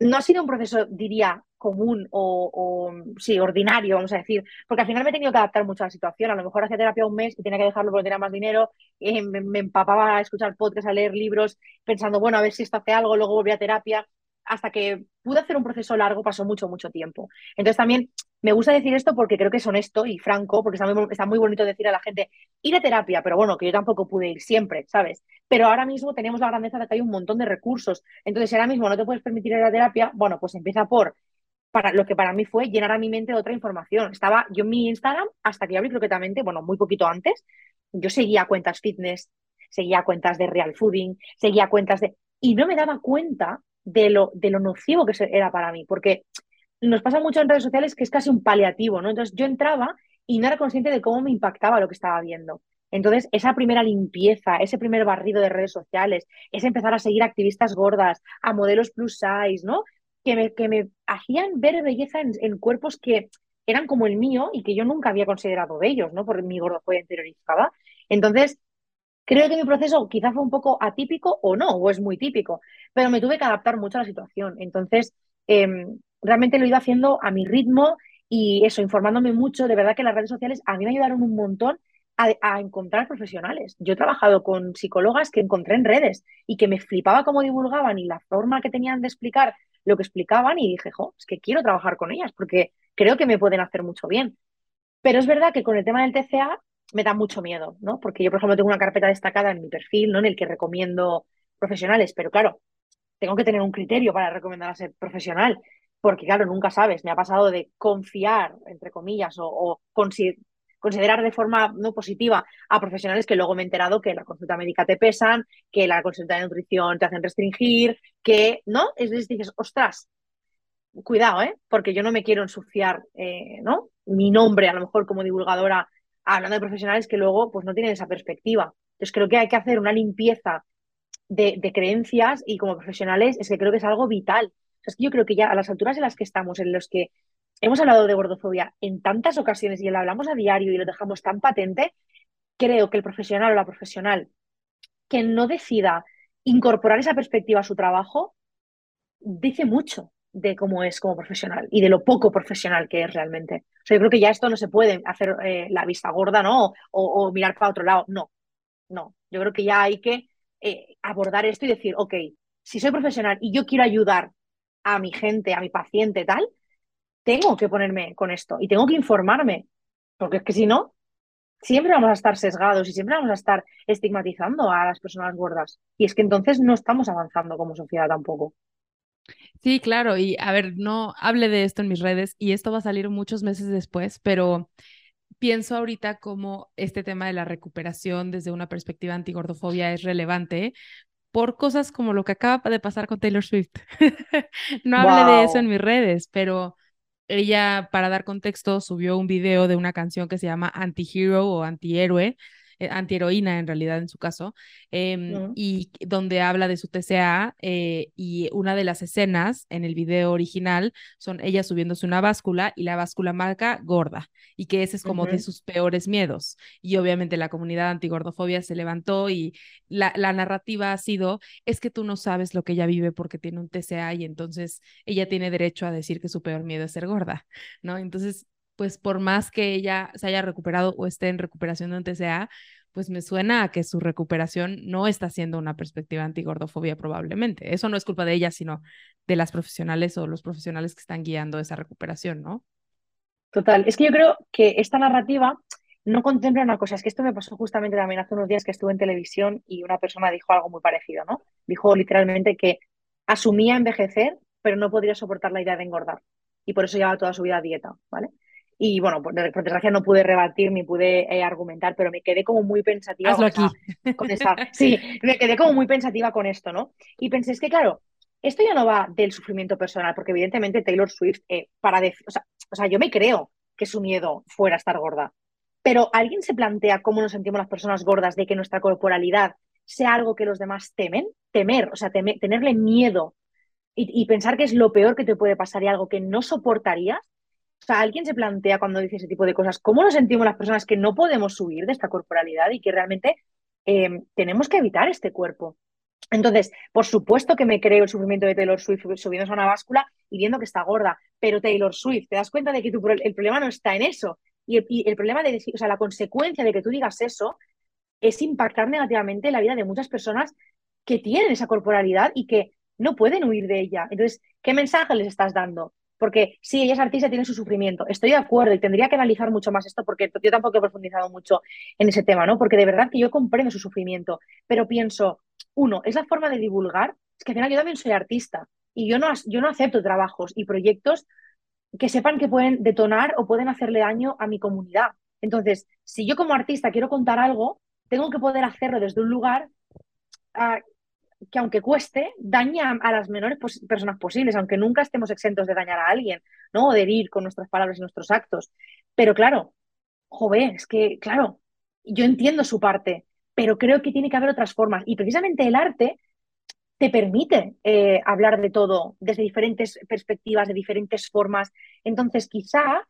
no ha sido un proceso, diría, común o, sí, ordinario, vamos a decir, porque al final me he tenido que adaptar mucho a la situación. A lo mejor hacía terapia un mes y tenía que dejarlo porque tenía más dinero, eh, me, empapaba a escuchar podcasts, a leer libros, pensando, bueno, a ver si esto hace algo, luego volví a terapia. Hasta que pude hacer un proceso largo pasó mucho, mucho tiempo. Entonces también me gusta decir esto porque creo que es honesto y franco, porque está muy, está muy bonito decir a la gente, ir a terapia, pero bueno, que yo tampoco pude ir siempre, ¿sabes? Pero ahora mismo tenemos la grandeza de que hay un montón de recursos. Entonces, si ahora mismo no te puedes permitir ir a terapia, bueno, pues empieza por para lo que para mí fue llenar a mi mente de otra información. Estaba yo en mi Instagram hasta que abrí croquetamente, bueno, muy poquito antes, yo seguía cuentas fitness, seguía cuentas de real fooding, seguía cuentas de... Y no me daba cuenta de lo, de lo nocivo que era para mí, porque nos pasa mucho en redes sociales que es casi un paliativo, ¿no? Entonces yo entraba y no era consciente de cómo me impactaba lo que estaba viendo. Entonces, esa primera limpieza, ese primer barrido de redes sociales, es empezar a seguir activistas gordas, a modelos plus size, ¿no? Que me, que me hacían ver belleza en, cuerpos que eran como el mío y que yo nunca había considerado bellos, ¿no? Por mi gordofobia interiorizada. Entonces, creo que mi proceso quizá fue un poco atípico o no, o es muy típico, pero me tuve que adaptar mucho a la situación. Entonces, em, realmente lo iba haciendo a mi ritmo y eso, informándome mucho. De verdad que las redes sociales a mí me ayudaron un montón a, encontrar profesionales. Yo he trabajado con psicólogas que encontré en redes y que me flipaba cómo divulgaban y la forma que tenían de explicar lo que explicaban y dije, jo, es que quiero trabajar con ellas porque creo que me pueden hacer mucho bien. Pero es verdad que con el tema del TCA me da mucho miedo, ¿no? Porque yo, por ejemplo, tengo una carpeta destacada en mi perfil, ¿no? En el que recomiendo profesionales, pero claro, tengo que tener un criterio para recomendar a ser profesional porque claro, nunca sabes, me ha pasado de confiar, entre comillas, o, considerar de forma no positiva a profesionales que luego me he enterado que la consulta médica te pesan, que la consulta de nutrición te hacen restringir, que, ¿no? Es decir, dices, ostras, cuidado, ¿eh? Porque yo no me quiero ensuciar, eh, ¿no? Mi nombre, a lo mejor como divulgadora, hablando de profesionales que luego pues no tienen esa perspectiva. Entonces creo que hay que hacer una limpieza de, creencias y como profesionales es que creo que es algo vital es que yo creo que ya a las alturas en las que estamos, en los que hemos hablado de gordofobia en tantas ocasiones y lo hablamos a diario y lo dejamos tan patente, creo que el profesional o la profesional que no decida incorporar esa perspectiva a su trabajo, dice mucho de cómo es como profesional y de lo poco profesional que es realmente. O sea, yo creo que ya esto no se puede hacer eh, la vista gorda, ¿no? O, mirar para otro lado. No, no. Yo creo que ya hay que eh, abordar esto y decir, ok, si soy profesional y yo quiero ayudar a mi gente, a mi paciente, tal, tengo que ponerme con esto y tengo que informarme, porque es que si no, siempre vamos a estar sesgados y siempre vamos a estar estigmatizando a las personas gordas. Y es que entonces no estamos avanzando como sociedad tampoco. Sí, claro, y a ver, no hable de esto en mis redes y esto va a salir muchos meses después, pero pienso ahorita como este tema de la recuperación desde una perspectiva antigordofobia es relevante, por cosas como lo que acaba de pasar con Taylor Swift. (laughs) no hablé de eso en mis redes, pero ella, para dar contexto, subió un video de una canción que se llama Anti-Hero o Antihéroe, eh, antiheroína en realidad en su caso, em, y donde habla de su TCA eh, y una de las escenas en el video original son ella subiéndose una báscula y la báscula marca gorda y que ese es como de sus peores miedos. Y obviamente la comunidad antigordofobia se levantó y la, la narrativa ha sido, es que tú no sabes lo que ella vive porque tiene un TCA y entonces ella tiene derecho a decir que su peor miedo es ser gorda, ¿no? Entonces pues por más que ella se haya recuperado o esté en recuperación de un TCA, pues me suena a que su recuperación no está siendo una perspectiva antigordofobia probablemente. Eso no es culpa de ella, sino de las profesionales o los profesionales que están guiando esa recuperación, ¿no? Total, es que yo creo que esta narrativa no contempla una cosa, es que esto me pasó justamente también hace unos días que estuve en televisión y una persona dijo algo muy parecido, ¿no? Dijo literalmente que asumía envejecer, pero no podría soportar la idea de engordar y por eso llevaba toda su vida a dieta, ¿vale? Y bueno, por, desgracia no pude rebatir ni pude eh, argumentar, pero me quedé como muy pensativa con, aquí. con (laughs) Sí, me quedé como muy pensativa con esto, ¿no? Y pensé, es que claro, esto ya no va del sufrimiento personal, porque evidentemente Taylor Swift, eh, para o sea, o sea, yo me creo que su miedo fuera estar gorda, pero ¿alguien se plantea cómo nos sentimos las personas gordas de que nuestra corporalidad sea algo que los demás temen? Temer, o sea, tenerle miedo y, y, pensar que es lo peor que te puede pasar y algo que no soportarías, o sea, alguien se plantea cuando dice ese tipo de cosas, ¿cómo nos sentimos las personas que no podemos subir de esta corporalidad y que realmente em, tenemos que evitar este cuerpo? Entonces, por supuesto que me creo el sufrimiento de Taylor Swift subiéndose a una báscula y viendo que está gorda, pero Taylor Swift, te das cuenta de que el problema no está en eso. Y el, problema de decir, o sea, la consecuencia de que tú digas eso es impactar negativamente la vida de muchas personas que tienen esa corporalidad y que no pueden huir de ella. Entonces, ¿qué mensaje les estás dando? Porque sí, ella es artista, tiene su sufrimiento. Estoy de acuerdo y tendría que analizar mucho más esto porque yo tampoco he profundizado mucho en ese tema, ¿no? Porque de verdad que yo comprendo su sufrimiento, pero pienso, uno, es la forma de divulgar, es que al final yo también soy artista y yo no, yo no acepto trabajos y proyectos que sepan que pueden detonar o pueden hacerle daño a mi comunidad. Entonces, si yo como artista quiero contar algo, tengo que poder hacerlo desde un lugar ah, que aunque cueste, daña a las menores personas posibles, aunque nunca estemos exentos de dañar a alguien, ¿no? O de herir con nuestras palabras y nuestros actos. Pero claro, joven, es que, claro, yo entiendo su parte, pero creo que tiene que haber otras formas. Y precisamente el arte te permite eh, hablar de todo desde diferentes perspectivas, de diferentes formas. Entonces, quizá,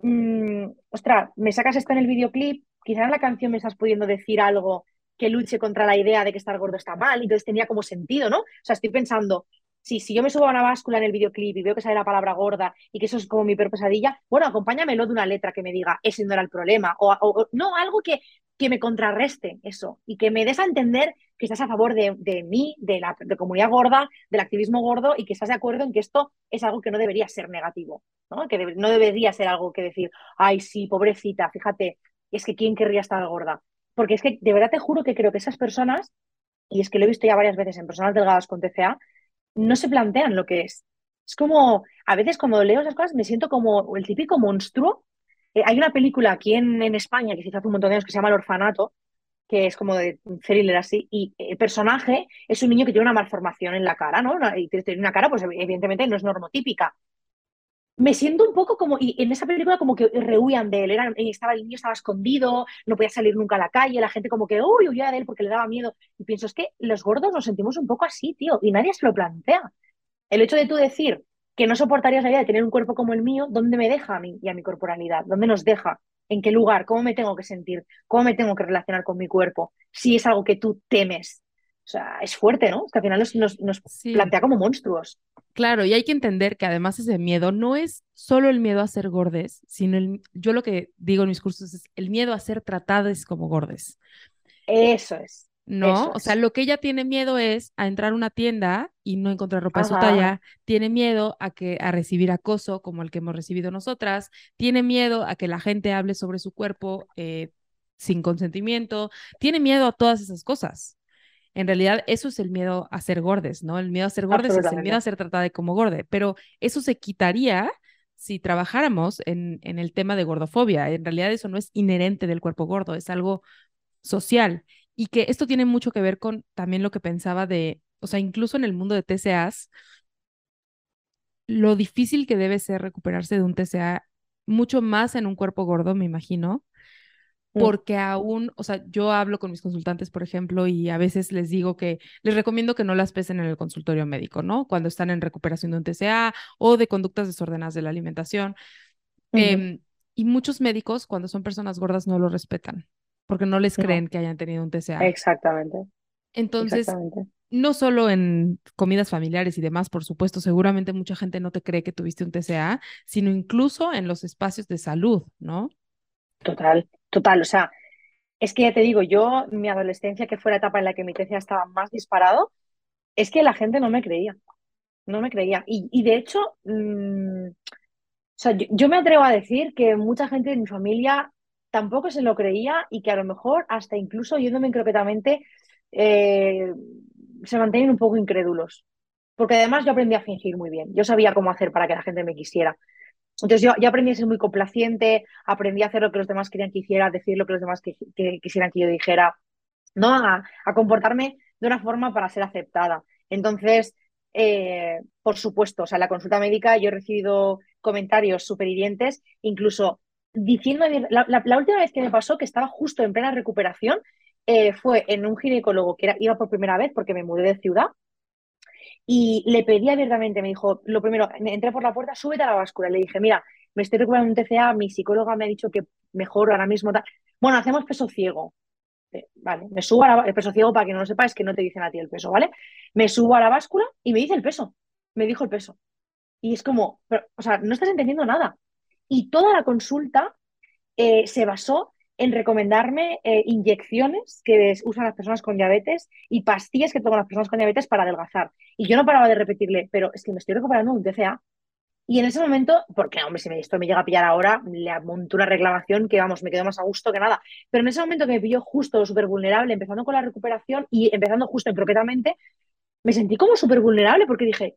mmm, ostras, me sacas esto en el videoclip, quizá en la canción me estás pudiendo decir algo que luche contra la idea de que estar gordo está mal, y entonces tenía como sentido, ¿no? O sea, estoy pensando, si, si yo me subo a una báscula en el videoclip y veo que sale la palabra gorda y que eso es como mi peor pesadilla, bueno, acompáñamelo de una letra que me diga, ese no era el problema, o, no, algo que, que me contrarreste eso y que me des a entender que estás a favor de, de mí, de la de comunidad gorda, del activismo gordo y que estás de acuerdo en que esto es algo que no debería ser negativo, ¿no? que no debería ser algo que decir, ay, sí, pobrecita, fíjate, es que quién querría estar gorda. Porque es que de verdad te juro que creo que esas personas, y es que lo he visto ya varias veces en personas delgadas con TCA, no se plantean lo que es. Es como, a veces cuando leo esas cosas me siento como el típico monstruo. Eh, hay una película aquí en, en, España que se hizo hace un montón de años que se llama El Orfanato, que es como de thriller así, y el personaje es un niño que tiene una malformación en la cara, ¿no? Y tiene una cara, pues evidentemente no es normotípica, me siento un poco como, y en esa película como que rehuían de él, era, estaba, el niño estaba escondido, no podía salir nunca a la calle, la gente como que, uy, huía de él porque le daba miedo. Y pienso, es que los gordos nos sentimos un poco así, tío, y nadie se lo plantea. El hecho de tú decir que no soportarías la idea de tener un cuerpo como el mío, ¿dónde me deja a mí y a mi corporalidad? ¿Dónde nos deja? ¿En qué lugar? ¿Cómo me tengo que sentir? ¿Cómo me tengo que relacionar con mi cuerpo? Si es algo que tú temes. O sea, es fuerte, ¿no? que al final nos, nos, plantea como monstruos. Claro, y hay que entender que además ese miedo no es solo el miedo a ser gordes, sino el, yo lo que digo en mis cursos es el miedo a ser tratadas como gordes. Eso es. ¿No? o sea, lo que ella tiene miedo es a entrar a una tienda y no encontrar ropa de su talla, tiene miedo a que a recibir acoso como el que hemos recibido nosotras, tiene miedo a que la gente hable sobre su cuerpo eh, sin consentimiento, tiene miedo a todas esas cosas. En realidad, eso es el miedo a ser gordes, ¿no? El miedo a ser gordes es el miedo a ser tratada como gorde, pero eso se quitaría si trabajáramos en, en el tema de gordofobia. En realidad, eso no es inherente del cuerpo gordo, es algo social. Y que esto tiene mucho que ver con también lo que pensaba de, o sea, incluso en el mundo de TCAs, lo difícil que debe ser recuperarse de un TCA, mucho más en un cuerpo gordo, me imagino. Porque aún, o sea, yo hablo con mis consultantes, por ejemplo, y a veces les digo que les recomiendo que no las pesen en el consultorio médico, ¿no? Cuando están en recuperación de un TCA o de conductas desordenadas de la alimentación. Em, y muchos médicos, cuando son personas gordas, no lo respetan, porque no les creen que hayan tenido un TCA. Exactamente. Entonces, no solo en comidas familiares y demás, por supuesto, seguramente mucha gente no te cree que tuviste un TCA, sino incluso en los espacios de salud, ¿no? Total, total. O sea, es que ya te digo, yo, mi adolescencia, que fue la etapa en la que mi TCA estaba más disparado, es que la gente no me creía. No me creía. Y, de hecho, mm, o sea, yo, me atrevo a decir que mucha gente de mi familia tampoco se lo creía y que a lo mejor, hasta incluso yéndome croquetamente, eh, se mantienen un poco incrédulos. Porque además yo aprendí a fingir muy bien. Yo sabía cómo hacer para que la gente me quisiera. Entonces yo, aprendí a ser muy complaciente, aprendí a hacer lo que los demás querían que hiciera, decir lo que los demás quisieran que yo dijera, ¿no? A, comportarme de una forma para ser aceptada. Entonces, eh, por supuesto, o sea, en la consulta médica yo he recibido comentarios súper hirientes, incluso diciendo, la, la, última vez que me pasó, que estaba justo en plena recuperación, eh, fue en un ginecólogo que era, iba por primera vez porque me mudé de ciudad y le pedí abiertamente, me dijo, lo primero, entré por la puerta, súbete a la báscula. Le dije, mira, me estoy recuperando un TCA, mi psicóloga me ha dicho que mejor ahora mismo. Bueno, hacemos peso ciego. Eh, vale, me subo a la, el peso ciego para que no lo sepa, es que no te dicen a ti el peso, ¿vale? Me subo a la báscula y me dice el peso, me dijo el peso. Y es como, o sea, no estás entendiendo nada. Y toda la consulta eh, se basó en recomendarme eh, inyecciones que usan las personas con diabetes y pastillas que toman las personas con diabetes para adelgazar. Y yo no paraba de repetirle, pero es que me estoy recuperando un TCA. Y en ese momento, porque hombre, si esto me llega a pillar ahora, le monto una reclamación que vamos, me quedo más a gusto que nada. Pero en ese momento que me pilló justo súper vulnerable, empezando con la recuperación y empezando justo en me sentí como súper vulnerable porque dije,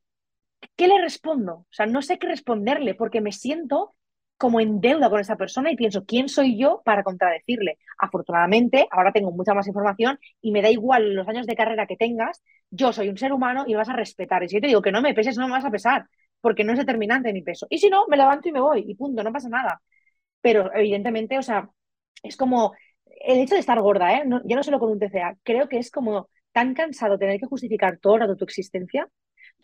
¿qué le respondo? O sea, no sé qué responderle porque me siento como en deuda con esa persona y pienso, ¿quién soy yo para contradecirle? Afortunadamente, ahora tengo mucha más información y me da igual los años de carrera que tengas, yo soy un ser humano y me vas a respetar. Y si yo te digo que no me peses, no me vas a pesar, porque no es determinante mi peso. Y si no, me levanto y me voy y punto, no pasa nada. Pero evidentemente, o sea, es como el hecho de estar gorda, ¿eh? No, no solo con un TCA, creo que es como tan cansado tener que justificar todo el rato tu existencia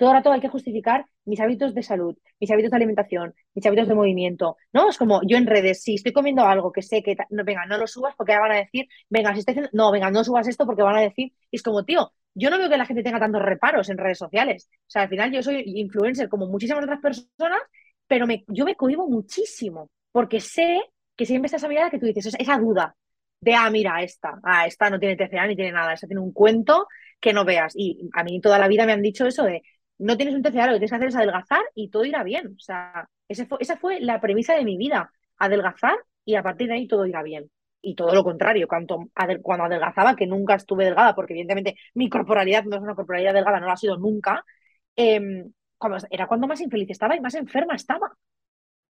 todo el rato hay que justificar mis hábitos de salud, mis hábitos de alimentación, mis hábitos de movimiento, ¿no? Es como yo en redes, si estoy comiendo algo que sé que, no, venga, no lo subas porque van a decir, venga, si estoy haciendo, no, venga, no subas esto porque van a decir, y es como, tío, yo no veo que la gente tenga tantos reparos en redes sociales. O sea, al final yo soy influencer como muchísimas otras personas, pero me, yo me cohibo muchísimo porque sé que siempre está esa mirada que tú dices, esa duda de, ah, mira, esta, ah, esta no tiene TCA ni tiene nada, esta tiene un cuento que no veas. Y a mí toda la vida me han dicho eso de, no tienes un TCA, lo que tienes que hacer es adelgazar y todo irá bien. O sea, fue, esa fue la premisa de mi vida, adelgazar y a partir de ahí todo irá bien. Y todo lo contrario, cuando, cuando adelgazaba, que nunca estuve delgada, porque evidentemente mi corporalidad no es una corporalidad delgada, no lo ha sido nunca, em, era cuando más infeliz estaba y más enferma estaba.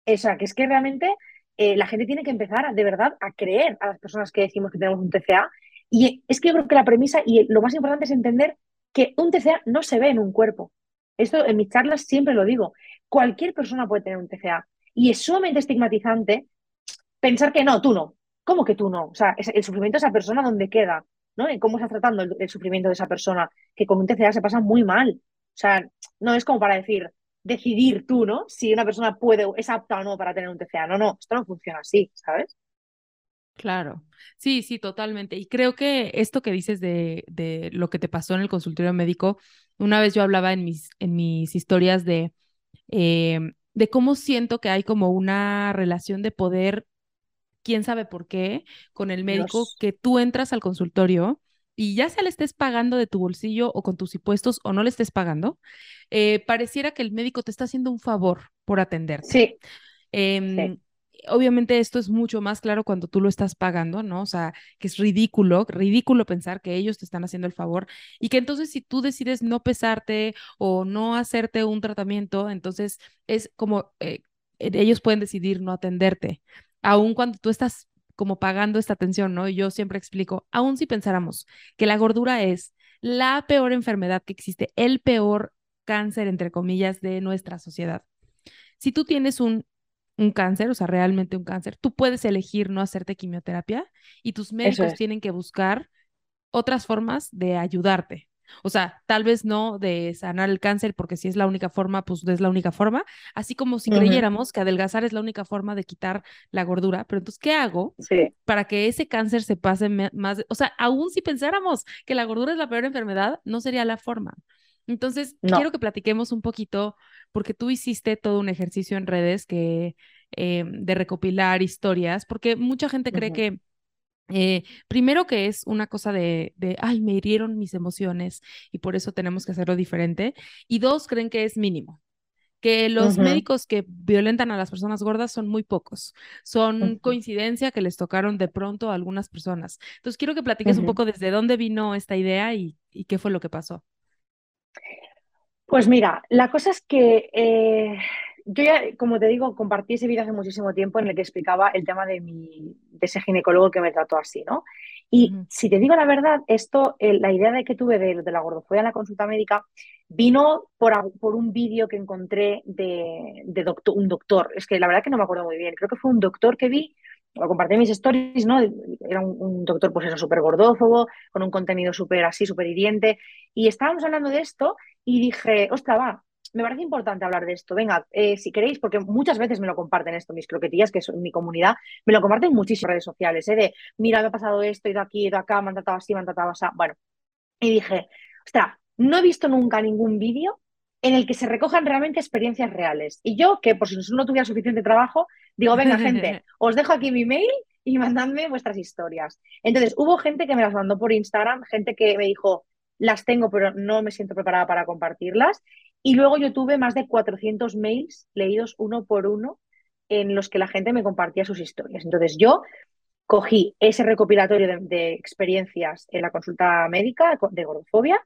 O sea, que es que realmente eh, la gente tiene que empezar de verdad a creer a las personas que decimos que tenemos un TCA. Y es que yo creo que la premisa y lo más importante es entender que un TCA no se ve en un cuerpo. Esto en mis charlas siempre lo digo. Cualquier persona puede tener un TCA. Y es sumamente estigmatizante pensar que no, tú no. ¿Cómo que tú no? O sea, el sufrimiento de esa persona, ¿dónde queda? ¿no? En cómo está tratando el, sufrimiento de esa persona, que con un TCA se pasa muy mal. O sea, no es como para decir, decidir tú, ¿no? Si una persona puede, es apta o no para tener un TCA. No, no, esto no funciona así, ¿sabes? Claro, sí, sí, totalmente. Y creo que esto que dices de, de lo que te pasó en el consultorio médico, una vez yo hablaba en mis, en mis historias de, em, de cómo siento que hay como una relación de poder, quién sabe por qué, con el médico, que tú entras al consultorio y ya sea le estés pagando de tu bolsillo o con tus impuestos o no le estés pagando, eh, pareciera que el médico te está haciendo un favor por atenderte. Sí. Em, obviamente esto es mucho más claro cuando tú lo estás pagando, ¿no? O sea, que es ridículo, ridículo pensar que ellos te están haciendo el favor y que entonces si tú decides no pesarte o no hacerte un tratamiento, entonces es como eh, ellos pueden decidir no atenderte, aun cuando tú estás como pagando esta atención, ¿no? Y yo siempre explico, aun si pensáramos que la gordura es la peor enfermedad que existe, el peor cáncer, entre comillas, de nuestra sociedad. Si tú tienes un un cáncer, o sea, realmente un cáncer, tú puedes elegir no hacerte quimioterapia y tus médicos tienen que buscar otras formas de ayudarte. O sea, tal vez no de sanar el cáncer, porque si es la única forma, pues es la única forma. Así como si creyéramos que adelgazar es la única forma de quitar la gordura. Pero entonces, ¿qué hago para que ese cáncer se pase más? O sea, aún si pensáramos que la gordura es la peor enfermedad, no sería la forma. Entonces, quiero que platiquemos un poquito, porque tú hiciste todo un ejercicio en redes que, eh, de recopilar historias, porque mucha gente cree que eh, primero que es una cosa de, de, ay, me hirieron mis emociones y por eso tenemos que hacerlo diferente. Y dos, creen que es mínimo, que los médicos que violentan a las personas gordas son muy pocos. Son coincidencia que les tocaron de pronto a algunas personas. Entonces, quiero que platiques un poco desde dónde vino esta idea y, y, qué fue lo que pasó. Pues mira, la cosa es que eh, yo ya, como te digo, compartí ese vídeo hace muchísimo tiempo en el que explicaba el tema de, mi, de ese ginecólogo que me trató así, ¿no? Y si te digo la verdad, esto, eh, la idea de que tuve de, de la gordofobia en la consulta médica vino por, por un vídeo que encontré de, de doctor, un doctor. Es que la verdad que no me acuerdo muy bien. Creo que fue un doctor que vi lo compartí en mis stories, ¿no? Era un, doctor, pues eso, súper gordófobo, con un contenido súper así, súper hiriente. Y estábamos hablando de esto y dije, ostras, va, me parece importante hablar de esto. Venga, eh, si queréis, porque muchas veces me lo comparten esto, mis croquetillas, que son mi comunidad, me lo comparten muchísimas redes sociales, ¿eh? De, mira, me ha pasado esto, he ido aquí, he ido acá, me han tratado así, me han tratado así. Bueno, y dije, ostras, no he visto nunca ningún vídeo en el que se recojan realmente experiencias reales. Y yo, que por si no tuviera suficiente trabajo, digo, venga, (laughs) gente, os dejo aquí mi mail y mandadme vuestras historias. Entonces, hubo gente que me las mandó por Instagram, gente que me dijo, las tengo, pero no me siento preparada para compartirlas. Y luego yo tuve más de 400 mails leídos uno por uno en los que la gente me compartía sus historias. Entonces yo cogí ese recopilatorio de, experiencias en la consulta médica de gordofobia,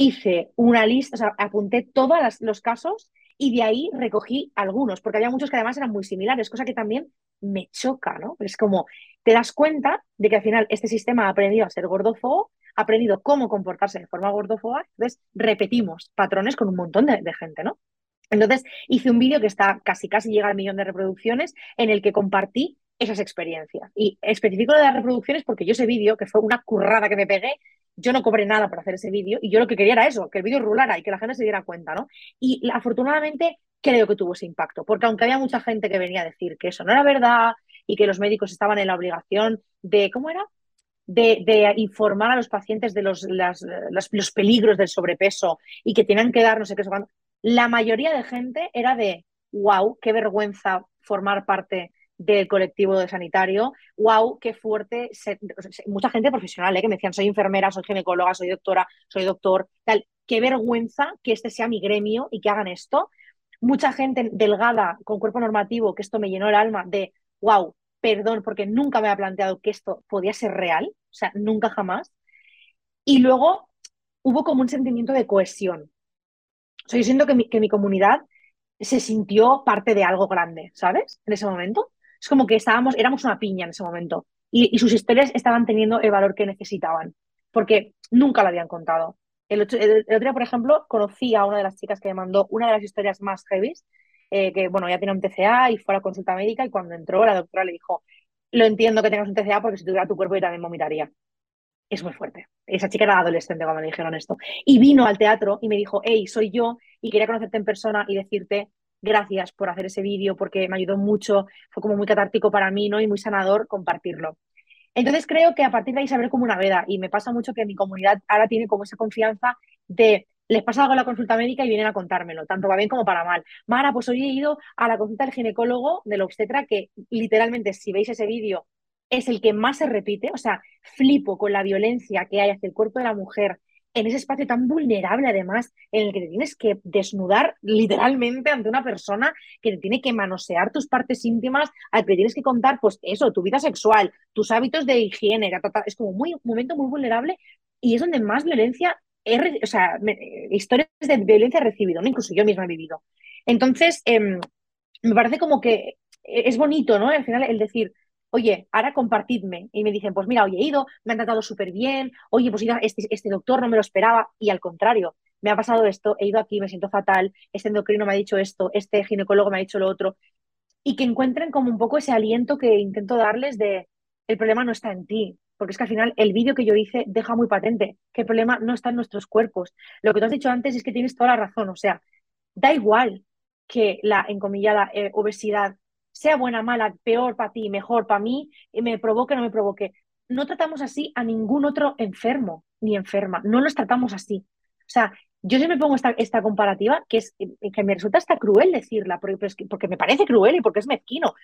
hice una lista, o sea, apunté todos los casos y de ahí recogí algunos, porque había muchos que además eran muy similares, cosa que también me choca, ¿no? Es como, te das cuenta de que al final este sistema ha aprendido a ser gordófobo, ha aprendido cómo comportarse de forma gordófoba, entonces repetimos patrones con un montón de, gente, ¿no? Entonces hice un vídeo que está casi casi llega al millón de reproducciones en el que compartí esas experiencias. Y específico de las reproducciones porque yo ese vídeo, que fue una currada que me pegué, yo no cobré nada por hacer ese vídeo y yo lo que quería era eso, que el vídeo rulara y que la gente se diera cuenta, ¿no? Y afortunadamente creo que tuvo ese impacto, porque aunque había mucha gente que venía a decir que eso no era verdad y que los médicos estaban en la obligación de, ¿cómo era? De, informar a los pacientes de los, los peligros del sobrepeso y que tenían que dar no sé qué, la mayoría de gente era de, wow, qué vergüenza formar parte del colectivo de sanitario, wow, qué fuerte, mucha gente profesional ¿eh? que me decían, soy enfermera, soy ginecóloga, soy doctora, soy doctor, tal, qué vergüenza que este sea mi gremio y que hagan esto. Mucha gente delgada, con cuerpo normativo, que esto me llenó el alma de, wow, perdón, porque nunca me había planteado que esto podía ser real, o sea, nunca jamás. Y luego hubo como un sentimiento de cohesión. O sea, yo siento que mi, que mi comunidad se sintió parte de algo grande, ¿sabes? En ese momento. Es como que estábamos, éramos una piña en ese momento y, sus historias estaban teniendo el valor que necesitaban, porque nunca lo habían contado. El, otro, día, por ejemplo, conocí a una de las chicas que me mandó una de las historias más heavy, eh, que bueno, ya tiene un TCA y fue a la consulta médica y cuando entró la doctora le dijo, lo entiendo que tengas un TCA porque si tuviera tu cuerpo yo también vomitaría. Es muy fuerte. Esa chica era adolescente cuando me dijeron esto. Y vino al teatro y me dijo, hey, soy yo y quería conocerte en persona y decirte gracias por hacer ese vídeo porque me ayudó mucho, fue como muy catártico para mí, ¿no? Y muy sanador compartirlo. Entonces creo que a partir de ahí saber como una veda y me pasa mucho que mi comunidad ahora tiene como esa confianza de les pasa algo en la consulta médica y vienen a contármelo, tanto para bien como para mal. Mara, pues hoy he ido a la consulta del ginecólogo del obstetra que literalmente si veis ese vídeo es el que más se repite, o sea, flipo con la violencia que hay hacia el cuerpo de la mujer en ese espacio tan vulnerable, además, en el que te tienes que desnudar literalmente ante una persona que te tiene que manosear tus partes íntimas, al que tienes que contar, pues eso, tu vida sexual, tus hábitos de higiene, es como muy, un momento muy vulnerable y es donde más violencia, he, o sea, historias de violencia he recibido, incluso yo misma he vivido. Entonces, em, me parece como que es bonito, ¿no? Al final, el decir, oye, ahora compartidme. Y me dicen, pues mira, hoy he ido, me han tratado súper bien, oye, pues este, este doctor no me lo esperaba. Y al contrario, me ha pasado esto, he ido aquí, me siento fatal, este endocrino me ha dicho esto, este ginecólogo me ha dicho lo otro. Y que encuentren como un poco ese aliento que intento darles de, el problema no está en ti. Porque es que al final el vídeo que yo hice deja muy patente que el problema no está en nuestros cuerpos. Lo que tú has dicho antes es que tienes toda la razón. O sea, da igual que la encomillada eh, obesidad sea buena, mala, peor para ti, mejor para mí, me provoque no me provoque. No tratamos así a ningún otro enfermo ni enferma, no los tratamos así. O sea, yo siempre pongo esta, esta comparativa que, es, que me resulta hasta cruel decirla, porque, porque me parece cruel y porque es mezquino.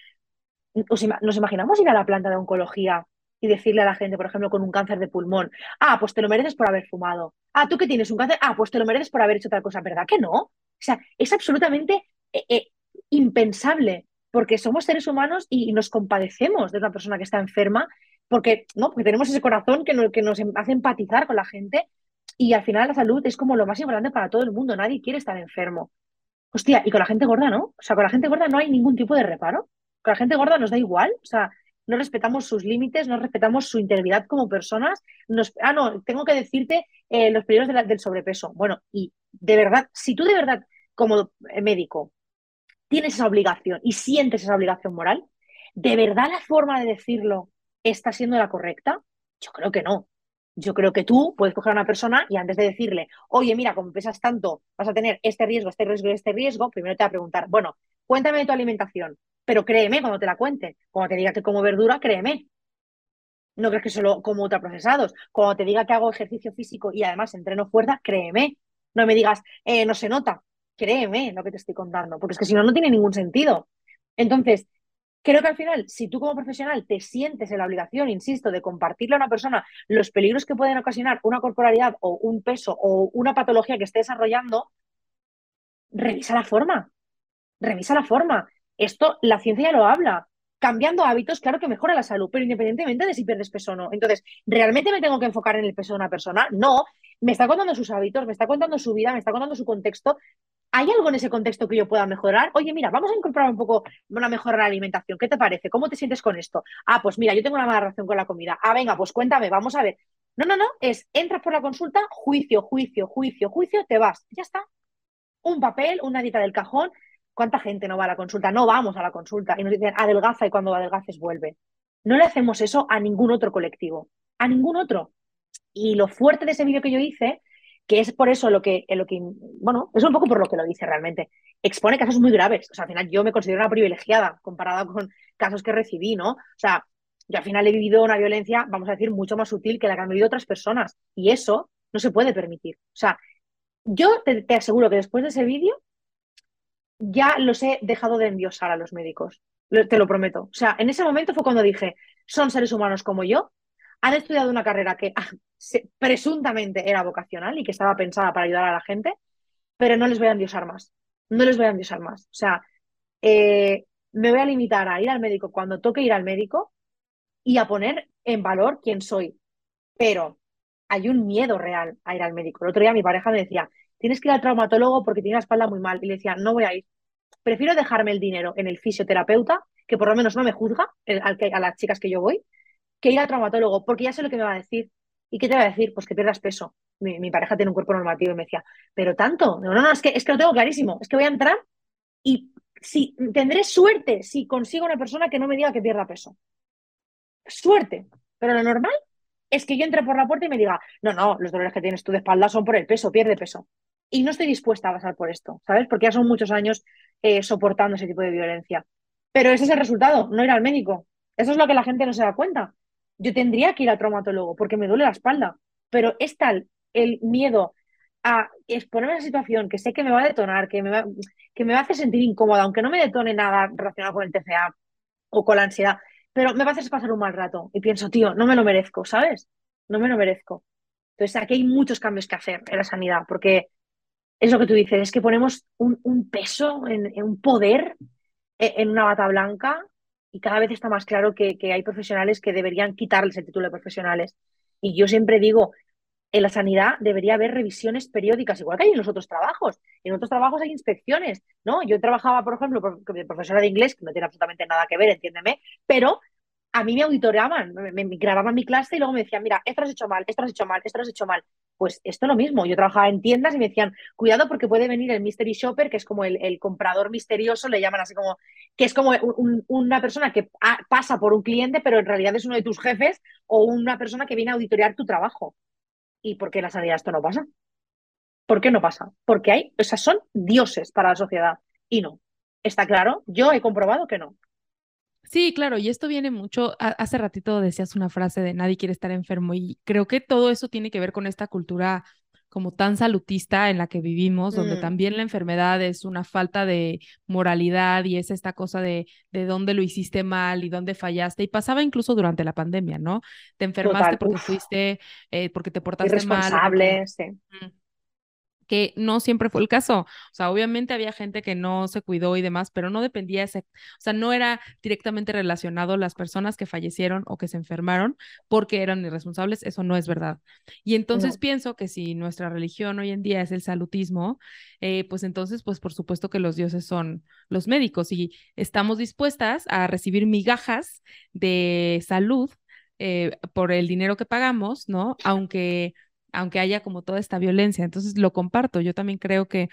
Nos imaginamos ir a la planta de oncología y decirle a la gente, por ejemplo, con un cáncer de pulmón, ah, pues te lo mereces por haber fumado. Ah, tú que tienes un cáncer, ah, pues te lo mereces por haber hecho otra cosa, ¿verdad que no? O sea, es absolutamente eh, eh, impensable porque somos seres humanos y nos compadecemos de una persona que está enferma, porque, ¿no? porque tenemos ese corazón que nos, que nos hace empatizar con la gente y al final la salud es como lo más importante para todo el mundo, nadie quiere estar enfermo. Hostia, y con la gente gorda, ¿no? O sea, con la gente gorda no hay ningún tipo de reparo. Con la gente gorda nos da igual, o sea, no respetamos sus límites, no respetamos su integridad como personas. Nos, ah, no, tengo que decirte eh, los peligros del sobrepeso. Bueno, y de verdad, si tú de verdad, como médico, tienes esa obligación y sientes esa obligación moral, ¿de verdad la forma de decirlo está siendo la correcta? Yo creo que no. Yo creo que tú puedes coger a una persona y antes de decirle, oye, mira, como pesas tanto, vas a tener este riesgo, este riesgo y este riesgo, primero te va a preguntar, bueno, cuéntame de tu alimentación, pero créeme cuando te la cuente. Cuando te diga que como verdura, créeme. No crees que solo como ultraprocesados. Cuando te diga que hago ejercicio físico y además entreno fuerza, créeme. No me digas, eh, no se nota créeme lo que te estoy contando, porque es que si no, no tiene ningún sentido. Entonces, creo que al final, si tú como profesional te sientes en la obligación, insisto, de compartirle a una persona los peligros que pueden ocasionar una corporalidad o un peso o una patología que esté desarrollando, revisa la forma, revisa la forma. Esto, la ciencia ya lo habla. Cambiando hábitos, claro que mejora la salud, pero independientemente de si pierdes peso o no. Entonces, ¿realmente me tengo que enfocar en el peso de una persona? No, me está contando sus hábitos, me está contando su vida, me está contando su contexto. ¿Hay algo en ese contexto que yo pueda mejorar? Oye, mira, vamos a incorporar un poco una mejora de la alimentación. ¿Qué te parece? ¿Cómo te sientes con esto? Ah, pues mira, yo tengo una mala relación con la comida. Ah, venga, pues cuéntame, vamos a ver. No, no, no, es entras por la consulta, juicio, juicio, juicio, juicio, te vas. Ya está. Un papel, una dieta del cajón. ¿Cuánta gente no va a la consulta? No vamos a la consulta y nos dicen adelgaza y cuando adelgaces vuelve. No le hacemos eso a ningún otro colectivo, a ningún otro. Y lo fuerte de ese vídeo que yo hice, que es por eso lo que, lo que, bueno, es un poco por lo que lo dice realmente, expone casos muy graves. O sea, al final yo me considero una privilegiada comparada con casos que recibí, ¿no? O sea, yo al final he vivido una violencia, vamos a decir, mucho más sutil que la que han vivido otras personas. Y eso no se puede permitir. O sea, yo te, aseguro que después de ese vídeo ya los he dejado de endiosar a los médicos. Te lo prometo. O sea, en ese momento fue cuando dije, son seres humanos como yo, han estudiado una carrera que ah, presuntamente era vocacional y que estaba pensada para ayudar a la gente, pero no les voy a endiosar más. No les voy a endiosar más. O sea, eh, me voy a limitar a ir al médico cuando toque ir al médico y a poner en valor quién soy. Pero hay un miedo real a ir al médico. El otro día mi pareja me decía, tienes que ir al traumatólogo porque tiene la espalda muy mal. Y le decía, no voy a ir. Prefiero dejarme el dinero en el fisioterapeuta, que por lo menos no me juzga a las chicas que yo voy, que ir al traumatólogo, porque ya sé lo que me va a decir. ¿Y qué te va a decir? Pues que pierdas peso. Mi, pareja tiene un cuerpo normativo y me decía, pero tanto. No, no, es que, es que lo tengo clarísimo. Es que voy a entrar y si, tendré suerte si consigo una persona que no me diga que pierda peso suerte. Pero lo normal es que yo entre por la puerta y me diga, no, no, los dolores que tienes tú de espalda son por el peso, pierde peso. Y no estoy dispuesta a pasar por esto, ¿sabes? Porque ya son muchos años eh, soportando ese tipo de violencia. Pero ese es el resultado, no ir al médico. Eso es lo que la gente no se da cuenta. Yo tendría que ir al traumatólogo porque me duele la espalda, pero es tal el miedo a exponerme a una situación que sé que me va a detonar, que me va, que me va a hacer sentir incómoda, aunque no me detone nada relacionado con el TCA o con la ansiedad, pero me va a hacer pasar un mal rato y pienso, tío, no me lo merezco, ¿sabes? No me lo merezco. Entonces aquí hay muchos cambios que hacer en la sanidad, porque es lo que tú dices, es que ponemos un, peso, en, un poder e, en, una bata blanca y cada vez está más claro que, que hay profesionales que deberían quitarles el título de profesionales. Y yo siempre digo, en la sanidad debería haber revisiones periódicas, igual que hay en los otros trabajos. En otros trabajos hay inspecciones, ¿no? Yo trabajaba, por ejemplo, como profesora de inglés, que no tiene absolutamente nada que ver, entiéndeme, pero a mí me auditoreaban, me, grababan mi clase y luego me decían, mira, esto lo has hecho mal, esto lo has hecho mal, esto lo has hecho mal. Pues esto es lo mismo. Yo trabajaba en tiendas y me decían, cuidado porque puede venir el mystery shopper, que es como el, comprador misterioso, le llaman así como, que es como una persona que pasa por un cliente, pero en realidad es uno de tus jefes o una persona que viene a auditorear tu trabajo. ¿Y por qué en la sanidad esto no pasa? ¿Por qué no pasa? Porque hay, o sea, son dioses para la sociedad y no. ¿Está claro? Yo he comprobado que no. Sí, claro, y esto viene mucho, hace ratito decías una frase de nadie quiere estar enfermo y creo que todo eso tiene que ver con esta cultura como tan salutista en la que vivimos, donde mm. también la enfermedad es una falta de moralidad y es esta cosa de, de dónde lo hiciste mal y dónde fallaste. Y pasaba incluso durante la pandemia, ¿no? Te enfermaste porque fuiste, eh, porque te portaste mal. Sí que no siempre fue el caso. O sea, obviamente había gente que no se cuidó y demás, pero no dependía ese, o sea, no era directamente relacionado las personas que fallecieron o que se enfermaron porque eran irresponsables, eso no es verdad. Y entonces pienso que si nuestra religión hoy en día es el salutismo, eh, pues entonces, pues por supuesto que los dioses son los médicos y estamos dispuestas a recibir migajas de salud eh, por el dinero que pagamos, ¿no? Aunque aunque haya como toda esta violencia. Entonces lo comparto. Yo también creo que,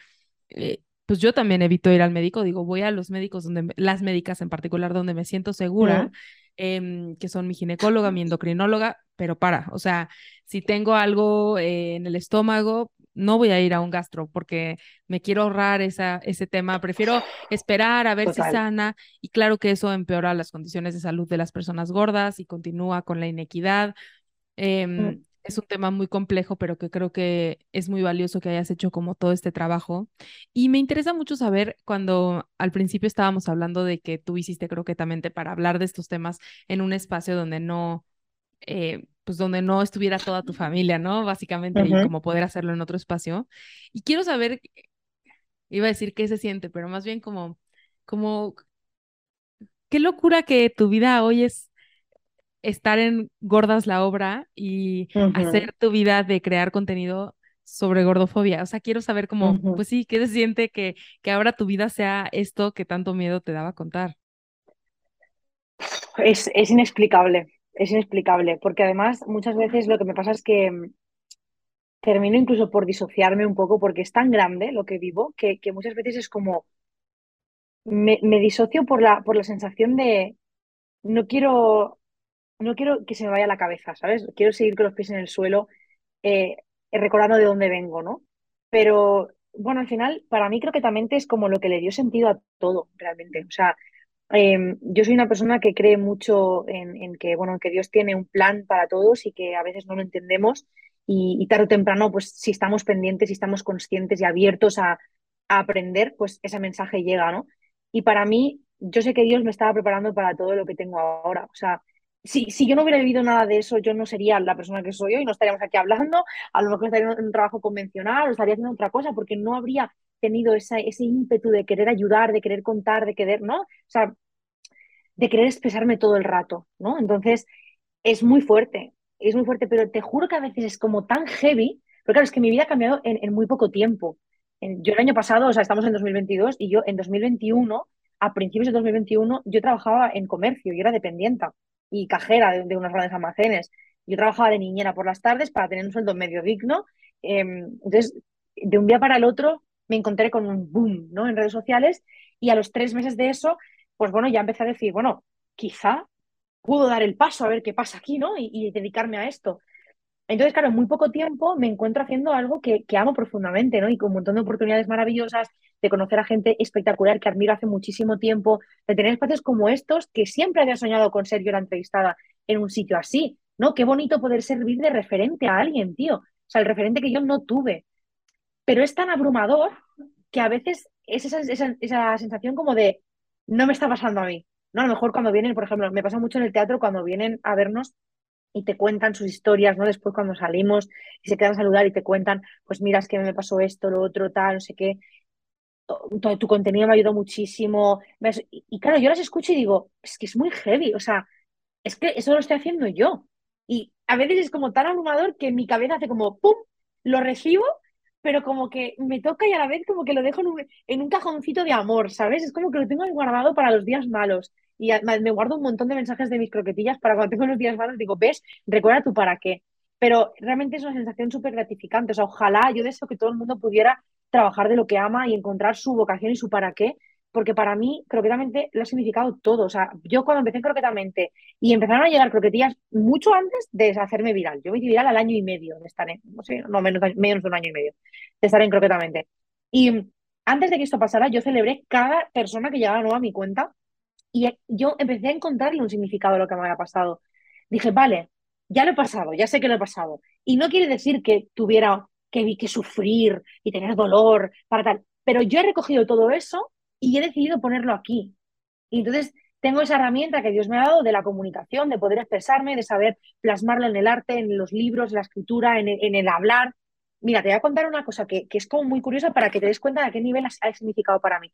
eh, pues yo también evito ir al médico. Digo, voy a los médicos, donde las médicas en particular, donde me siento segura, em, que son mi ginecóloga, mi endocrinóloga, pero para, o sea, si tengo algo eh, en el estómago, no voy a ir a un gastro porque me quiero ahorrar esa, ese tema. Prefiero esperar a ver si sana. Y claro que eso empeora las condiciones de salud de las personas gordas y continúa con la inequidad. Eh, es un tema muy complejo, pero que creo que es muy valioso que hayas hecho como todo este trabajo. Y me interesa mucho saber cuando al principio estábamos hablando de que tú hiciste croquetamente para hablar de estos temas en un espacio donde no, eh, pues donde no estuviera toda tu familia, ¿no? Básicamente, y como poder hacerlo en otro espacio. Y quiero saber iba a decir qué se siente, pero más bien como, como, qué locura que tu vida hoy es estar en Gordas la obra y hacer tu vida de crear contenido sobre gordofobia. O sea, quiero saber cómo, pues sí, qué se siente que, que ahora tu vida sea esto que tanto miedo te daba a contar. Es, es inexplicable, es inexplicable, porque además muchas veces lo que me pasa es que mm, termino incluso por disociarme un poco, porque es tan grande lo que vivo que, que muchas veces es como, me, me disocio por la, por la sensación de, no quiero no quiero que se me vaya la cabeza, ¿sabes? Quiero seguir con los pies en el suelo, eh, recordando de dónde vengo, ¿no? Pero bueno, al final, para mí creo que también es como lo que le dio sentido a todo, realmente. O sea, em, yo soy una persona que cree mucho en, que, bueno, que Dios tiene un plan para todos y que a veces no lo entendemos y, tarde o temprano, pues si estamos pendientes, si estamos conscientes y abiertos a, a aprender, pues ese mensaje llega, ¿no? Y para mí, yo sé que Dios me estaba preparando para todo lo que tengo ahora. O sea, si, si yo no hubiera vivido nada de eso, yo no sería la persona que soy hoy, no estaríamos aquí hablando, a lo mejor estaría en un trabajo convencional o estaría haciendo otra cosa, porque no habría tenido esa, ese ímpetu de querer ayudar, de querer contar, de querer, ¿no? O sea, de querer expresarme todo el rato, ¿no? Entonces, es muy fuerte, es muy fuerte, pero te juro que a veces es como tan heavy, porque claro, es que mi vida ha cambiado en, muy poco tiempo. Yo el año pasado, o sea, estamos en 2022 y yo en 2021, a principios de 2021, yo trabajaba en comercio, yo era dependiente y cajera de, unos grandes almacenes. Yo trabajaba de niñera por las tardes para tener un sueldo medio digno. Em, entonces, de un día para el otro me encontré con un boom ¿no? en redes sociales y a los tres meses de eso, pues bueno, ya empecé a decir, bueno, quizá puedo dar el paso a ver qué pasa aquí, ¿no? y dedicarme a esto. Entonces, claro, en muy poco tiempo me encuentro haciendo algo que, amo profundamente, ¿no? Y con un montón de oportunidades maravillosas, de conocer a gente espectacular que admiro hace muchísimo tiempo, de tener espacios como estos, que siempre había soñado con ser yo la entrevistada en un sitio así, ¿no? Qué bonito poder servir de referente a alguien, tío. O sea, el referente que yo no tuve. Pero es tan abrumador que a veces es esa, esa sensación como de, no me está pasando a mí. ¿no? A lo mejor cuando vienen, por ejemplo, me pasa mucho en el teatro cuando vienen a vernos y te cuentan sus historias, ¿no? Después cuando salimos y se quedan a saludar y te cuentan, pues mira, es que me pasó esto, lo otro, tal, no sé qué. Tu, tu contenido me ayudó muchísimo. Y, claro, yo las escucho y digo, es que es muy heavy, o sea, es que eso lo estoy haciendo yo. Y a veces es como tan abrumador que mi cabeza hace como, ¡pum!, lo recibo, pero como que me toca y a la vez como que lo dejo en un, cajoncito de amor, ¿sabes? Es como que lo tengo guardado para los días malos y me guardo un montón de mensajes de mis croquetillas para cuando tengo los días malos, digo, ves, recuerda tu para qué. Pero realmente es una sensación súper gratificante. O sea, ojalá yo deseo que todo el mundo pudiera trabajar de lo que ama y encontrar su vocación y su para qué, porque para mí croquetamente lo ha significado todo. O sea, yo cuando empecé en croquetamente y empezaron a llegar croquetillas mucho antes de hacerme viral. Yo me hice viral al año y medio de estar en, no sé, no menos, menos de un año y medio de estar en croquetamente. Y antes de que esto pasara, yo celebré cada persona que llegaba nueva a mi cuenta y yo empecé a encontrarle un significado a lo que me había pasado. Dije, vale, ya lo he pasado, ya sé que lo he pasado. Y no quiere decir que tuviera que, que sufrir y tener dolor para tal, pero yo he recogido todo eso y he decidido ponerlo aquí. Y entonces tengo esa herramienta que Dios me ha dado de la comunicación, de poder expresarme, de saber plasmarlo en el arte, en los libros, en la escritura, en el, hablar. Mira, te voy a contar una cosa que, es como muy curiosa para que te des cuenta de qué nivel ha significado para mí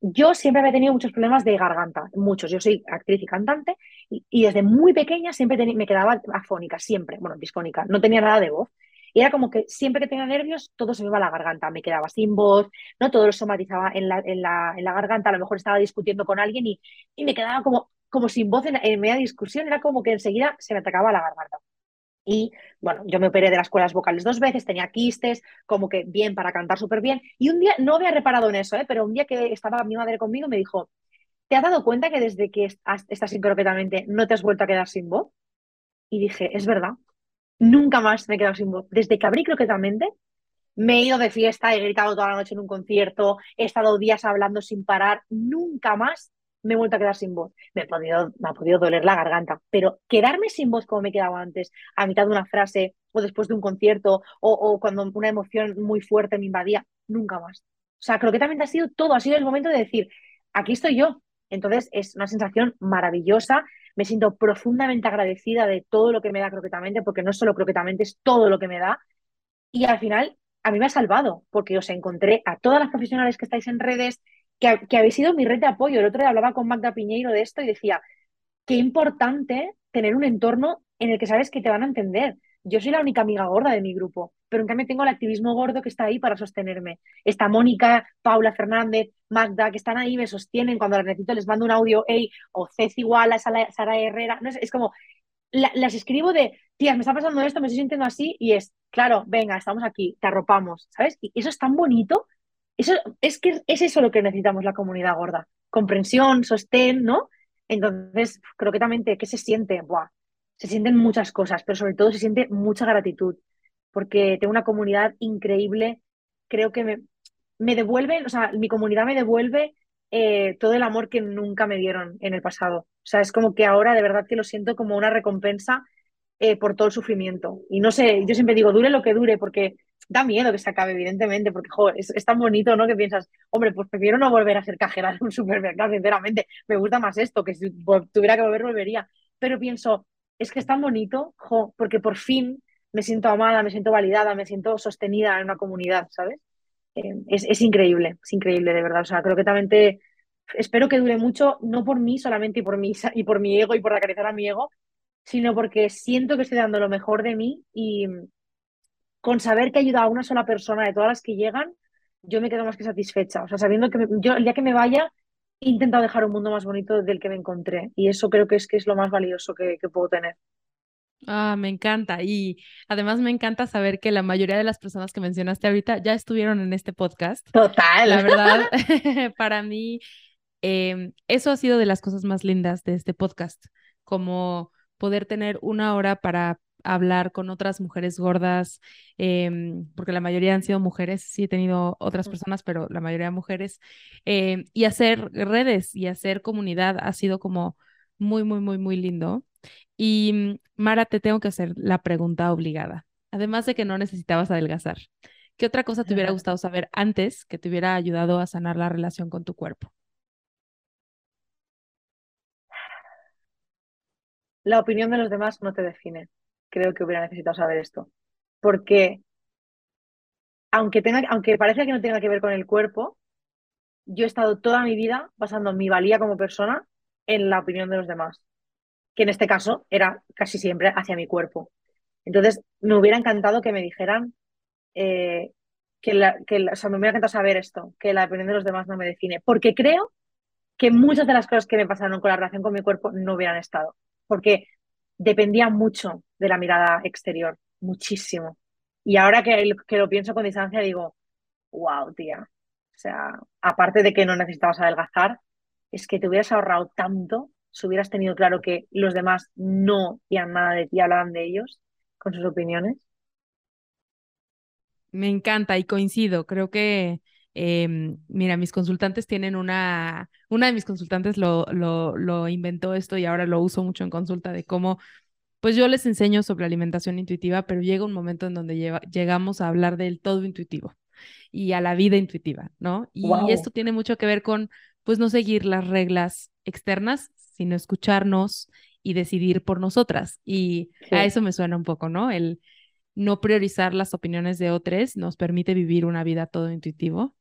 yo siempre había tenido muchos problemas de garganta, muchos. Yo soy actriz y cantante y, desde muy pequeña siempre me quedaba afónica, siempre, bueno, disfónica, no tenía nada de voz. Y era como que siempre que tenía nervios, todo se me iba a la garganta, me quedaba sin voz, ¿no? Todo lo somatizaba en la, en la, en la garganta, a lo mejor estaba discutiendo con alguien y, y me quedaba como, como sin voz en, media discusión, era como que enseguida se me atacaba la garganta. Y bueno, yo me operé de las cuerdas vocales dos veces, tenía quistes, como que bien para cantar súper bien. Y un día, no había reparado en eso, ¿eh? pero un día que estaba mi madre conmigo me dijo, ¿te has dado cuenta que desde que estás incroquetamente no te has vuelto a quedar sin voz? Y dije, es verdad, nunca más me he quedado sin voz. Desde que abrí croquetamente, me he ido de fiesta, he gritado toda la noche en un concierto, he estado días hablando sin parar, nunca más me he vuelto a quedar sin voz. Me, ha podido, me ha podido doler la garganta, pero quedarme sin voz como me quedaba antes, a mitad de una frase o después de un concierto o, cuando una emoción muy fuerte me invadía, nunca más. O sea, creo que también ha sido todo, ha sido el momento de decir, aquí estoy yo. Entonces es una sensación maravillosa, me siento profundamente agradecida de todo lo que me da croquetamente, porque no solo croquetamente, es todo lo que me da. Y al final a mí me ha salvado, porque os encontré a todas las profesionales que estáis en redes, que, que habéis sido mi red de apoyo. El otro día hablaba con Magda Piñeiro de esto y decía, qué importante tener un entorno en el que sabes que te van a entender. Yo soy la única amiga gorda de mi grupo, pero en cambio tengo el activismo gordo que está ahí para sostenerme. Está Mónica, Paula Fernández, Magda, que están ahí, me sostienen cuando las necesito, les mando un audio, hey, o Ceci igual, a Sara Herrera. No, es, es como, las escribo de, tías, me está pasando esto, me estoy sintiendo así, y es, claro, venga, estamos aquí, te arropamos, ¿sabes? Y eso es tan bonito. Eso, es que es eso lo que necesitamos la comunidad gorda. Comprensión, sostén, ¿no? Entonces, creo que también que se siente, Buah, se sienten muchas cosas, pero sobre todo se siente mucha gratitud, porque tengo una comunidad increíble, creo que me, me devuelven, o sea, mi comunidad me devuelve eh, todo el amor que nunca me dieron en el pasado. O sea, es como que ahora de verdad que lo siento como una recompensa eh, por todo el sufrimiento. Y no sé, yo siempre digo, dure lo que dure, porque da miedo que se acabe, evidentemente, porque es, es, tan bonito, ¿no? Que piensas, hombre, pues prefiero no volver a ser cajera en un supermercado, sinceramente. Me gusta más esto, que si tuviera que volver, volvería. Pero pienso, es que es tan bonito, jo, porque por fin me siento amada, me siento validada, me siento sostenida en una comunidad, ¿sabes? Eh, es, increíble, es increíble, de verdad. O sea, creo que también te, espero que dure mucho, no por mí solamente y por mi, (laughs) y por mi ego y por acariciar a mi ego, sino porque siento que estoy dando lo mejor de mí y con saber que he ayudado a una sola persona de todas las que llegan, yo me quedo más que satisfecha. O sea, sabiendo que yo el día que me vaya, intentado dejar un mundo más bonito del que me encontré. Y eso creo que es, que es lo más valioso que, que puedo tener. Ah, me encanta. Y además me encanta saber que la mayoría de las personas que mencionaste ahorita ya estuvieron en este podcast. Total. La verdad, (laughs) (laughs) para mí, eh, eso ha sido de las cosas más lindas de este podcast, como poder tener una hora para hablar con otras mujeres gordas, eh, porque la mayoría han sido mujeres, sí he tenido otras personas, pero la mayoría mujeres, eh, y hacer redes y hacer comunidad ha sido como muy, muy, muy, muy lindo. Y mm, Mara, te tengo que hacer la pregunta obligada. Además de que no necesitabas adelgazar, ¿qué otra cosa te hubiera (laughs) gustado saber antes que te hubiera ayudado a sanar la relación con tu cuerpo? La opinión de los demás no te define creo que hubiera necesitado saber esto. Porque aunque, tenga, aunque parezca que no tenga que ver con el cuerpo, yo he estado toda mi vida basando mi valía como persona en la opinión de los demás, que en este caso era casi siempre hacia mi cuerpo. Entonces, me hubiera encantado que me dijeran eh, que, la, que o sea, me hubiera encantado saber esto, que la opinión de los demás no me define, porque creo que muchas de las cosas que me pasaron con la relación con mi cuerpo no hubieran estado, porque dependía mucho de la mirada exterior, muchísimo. Y ahora que, que lo pienso con distancia, digo, wow, tía. O sea, aparte de que no necesitabas adelgazar, es que te hubieras ahorrado tanto si hubieras tenido claro que los demás no hacían nada de ti, hablaban de ellos con sus opiniones. Me encanta y coincido. Creo que, eh, mira, mis consultantes tienen una, una de mis consultantes lo, lo, lo inventó esto y ahora lo uso mucho en consulta de cómo pues yo les enseño sobre alimentación intuitiva, pero llega un momento en donde llegamos a hablar del todo intuitivo y a la vida intuitiva, ¿no? Y esto tiene mucho que ver con, pues, no seguir las reglas externas, sino escucharnos y decidir por nosotras. Y a eso me suena un poco, ¿no? El no priorizar las opiniones de otros nos permite vivir una vida todo intuitivo.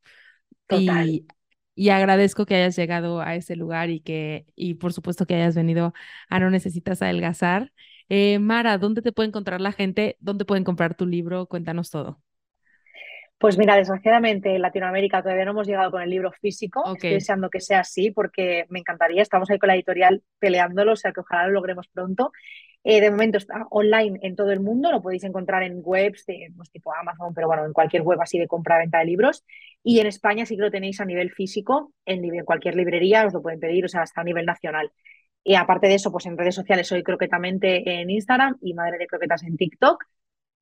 Y, y agradezco que hayas llegado a ese lugar y que, y por supuesto que hayas venido a No Necesitas Adelgazar. Eh, Mara, ¿dónde te puede encontrar la gente? ¿Dónde pueden comprar tu libro? Cuéntanos todo. Pues mira, desgraciadamente en Latinoamérica todavía no hemos llegado con el libro físico. Estoy deseando que sea así porque me encantaría. Estamos ahí con la editorial peleándolo, o sea que ojalá lo logremos pronto. Eh, de momento está online en todo el mundo, lo podéis encontrar en webs de, pues, tipo Amazon, pero bueno, en cualquier web así de compra-venta de libros. Y en España sí que lo tenéis a nivel físico, en, cualquier librería os lo pueden pedir, o sea, hasta a nivel nacional. Y aparte de eso, pues en redes sociales soy croquetamente en Instagram y Madre de Croquetas en TikTok.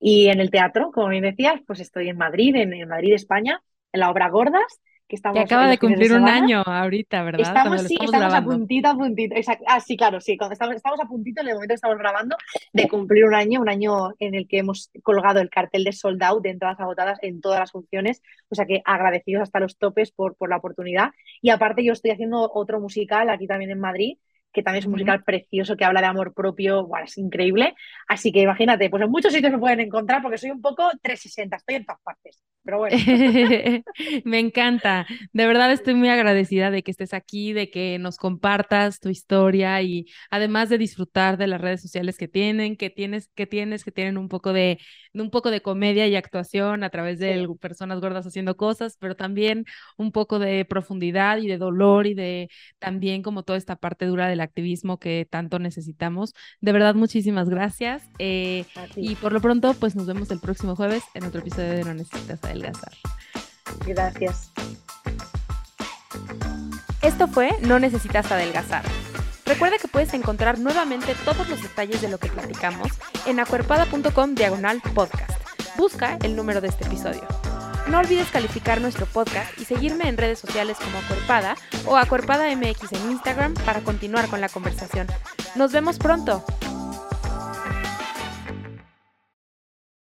Y en el teatro, como bien decías, pues estoy en Madrid, en, Madrid, España, en la obra Gordas, que estamos... Que acaba de cumplir un año ahorita, ¿verdad? Estamos, sí, estamos, a puntito, a puntito. Ah, sí, claro, sí, estamos, estamos a puntito en el momento que estamos grabando de cumplir un año, un año en el que hemos colgado el cartel de sold out de entradas agotadas en todas las funciones, o sea que agradecidos hasta los topes por, por la oportunidad. Y aparte yo estoy haciendo otro musical aquí también en Madrid, que también es un musical precioso que habla de amor propio, bueno, es increíble. Así que imagínate, pues en muchos sitios me pueden encontrar porque soy un poco 360, estoy en todas partes. Pero bueno. (laughs) me encanta. De verdad estoy muy agradecida de que estés aquí, de que nos compartas tu historia y además de disfrutar de las redes sociales que tienen, que tienes, que tienes, que tienen un poco de, un poco de comedia y actuación a través de personas gordas haciendo cosas, pero también un poco de profundidad y de dolor y de también como toda esta parte dura del activismo que tanto necesitamos. De verdad, muchísimas gracias. Eh, y por lo pronto, pues nos vemos el próximo jueves en otro episodio de No Necesitas Adelgazar. Gracias. Esto fue No Necesitas Adelgazar. Recuerda que puedes encontrar nuevamente todos los detalles de lo que platicamos en acuerpada.com diagonal podcast. Busca el número de este episodio. No olvides calificar nuestro podcast y seguirme en redes sociales como Acuerpada o Acuerpada MX en Instagram para continuar con la conversación. Nos vemos pronto.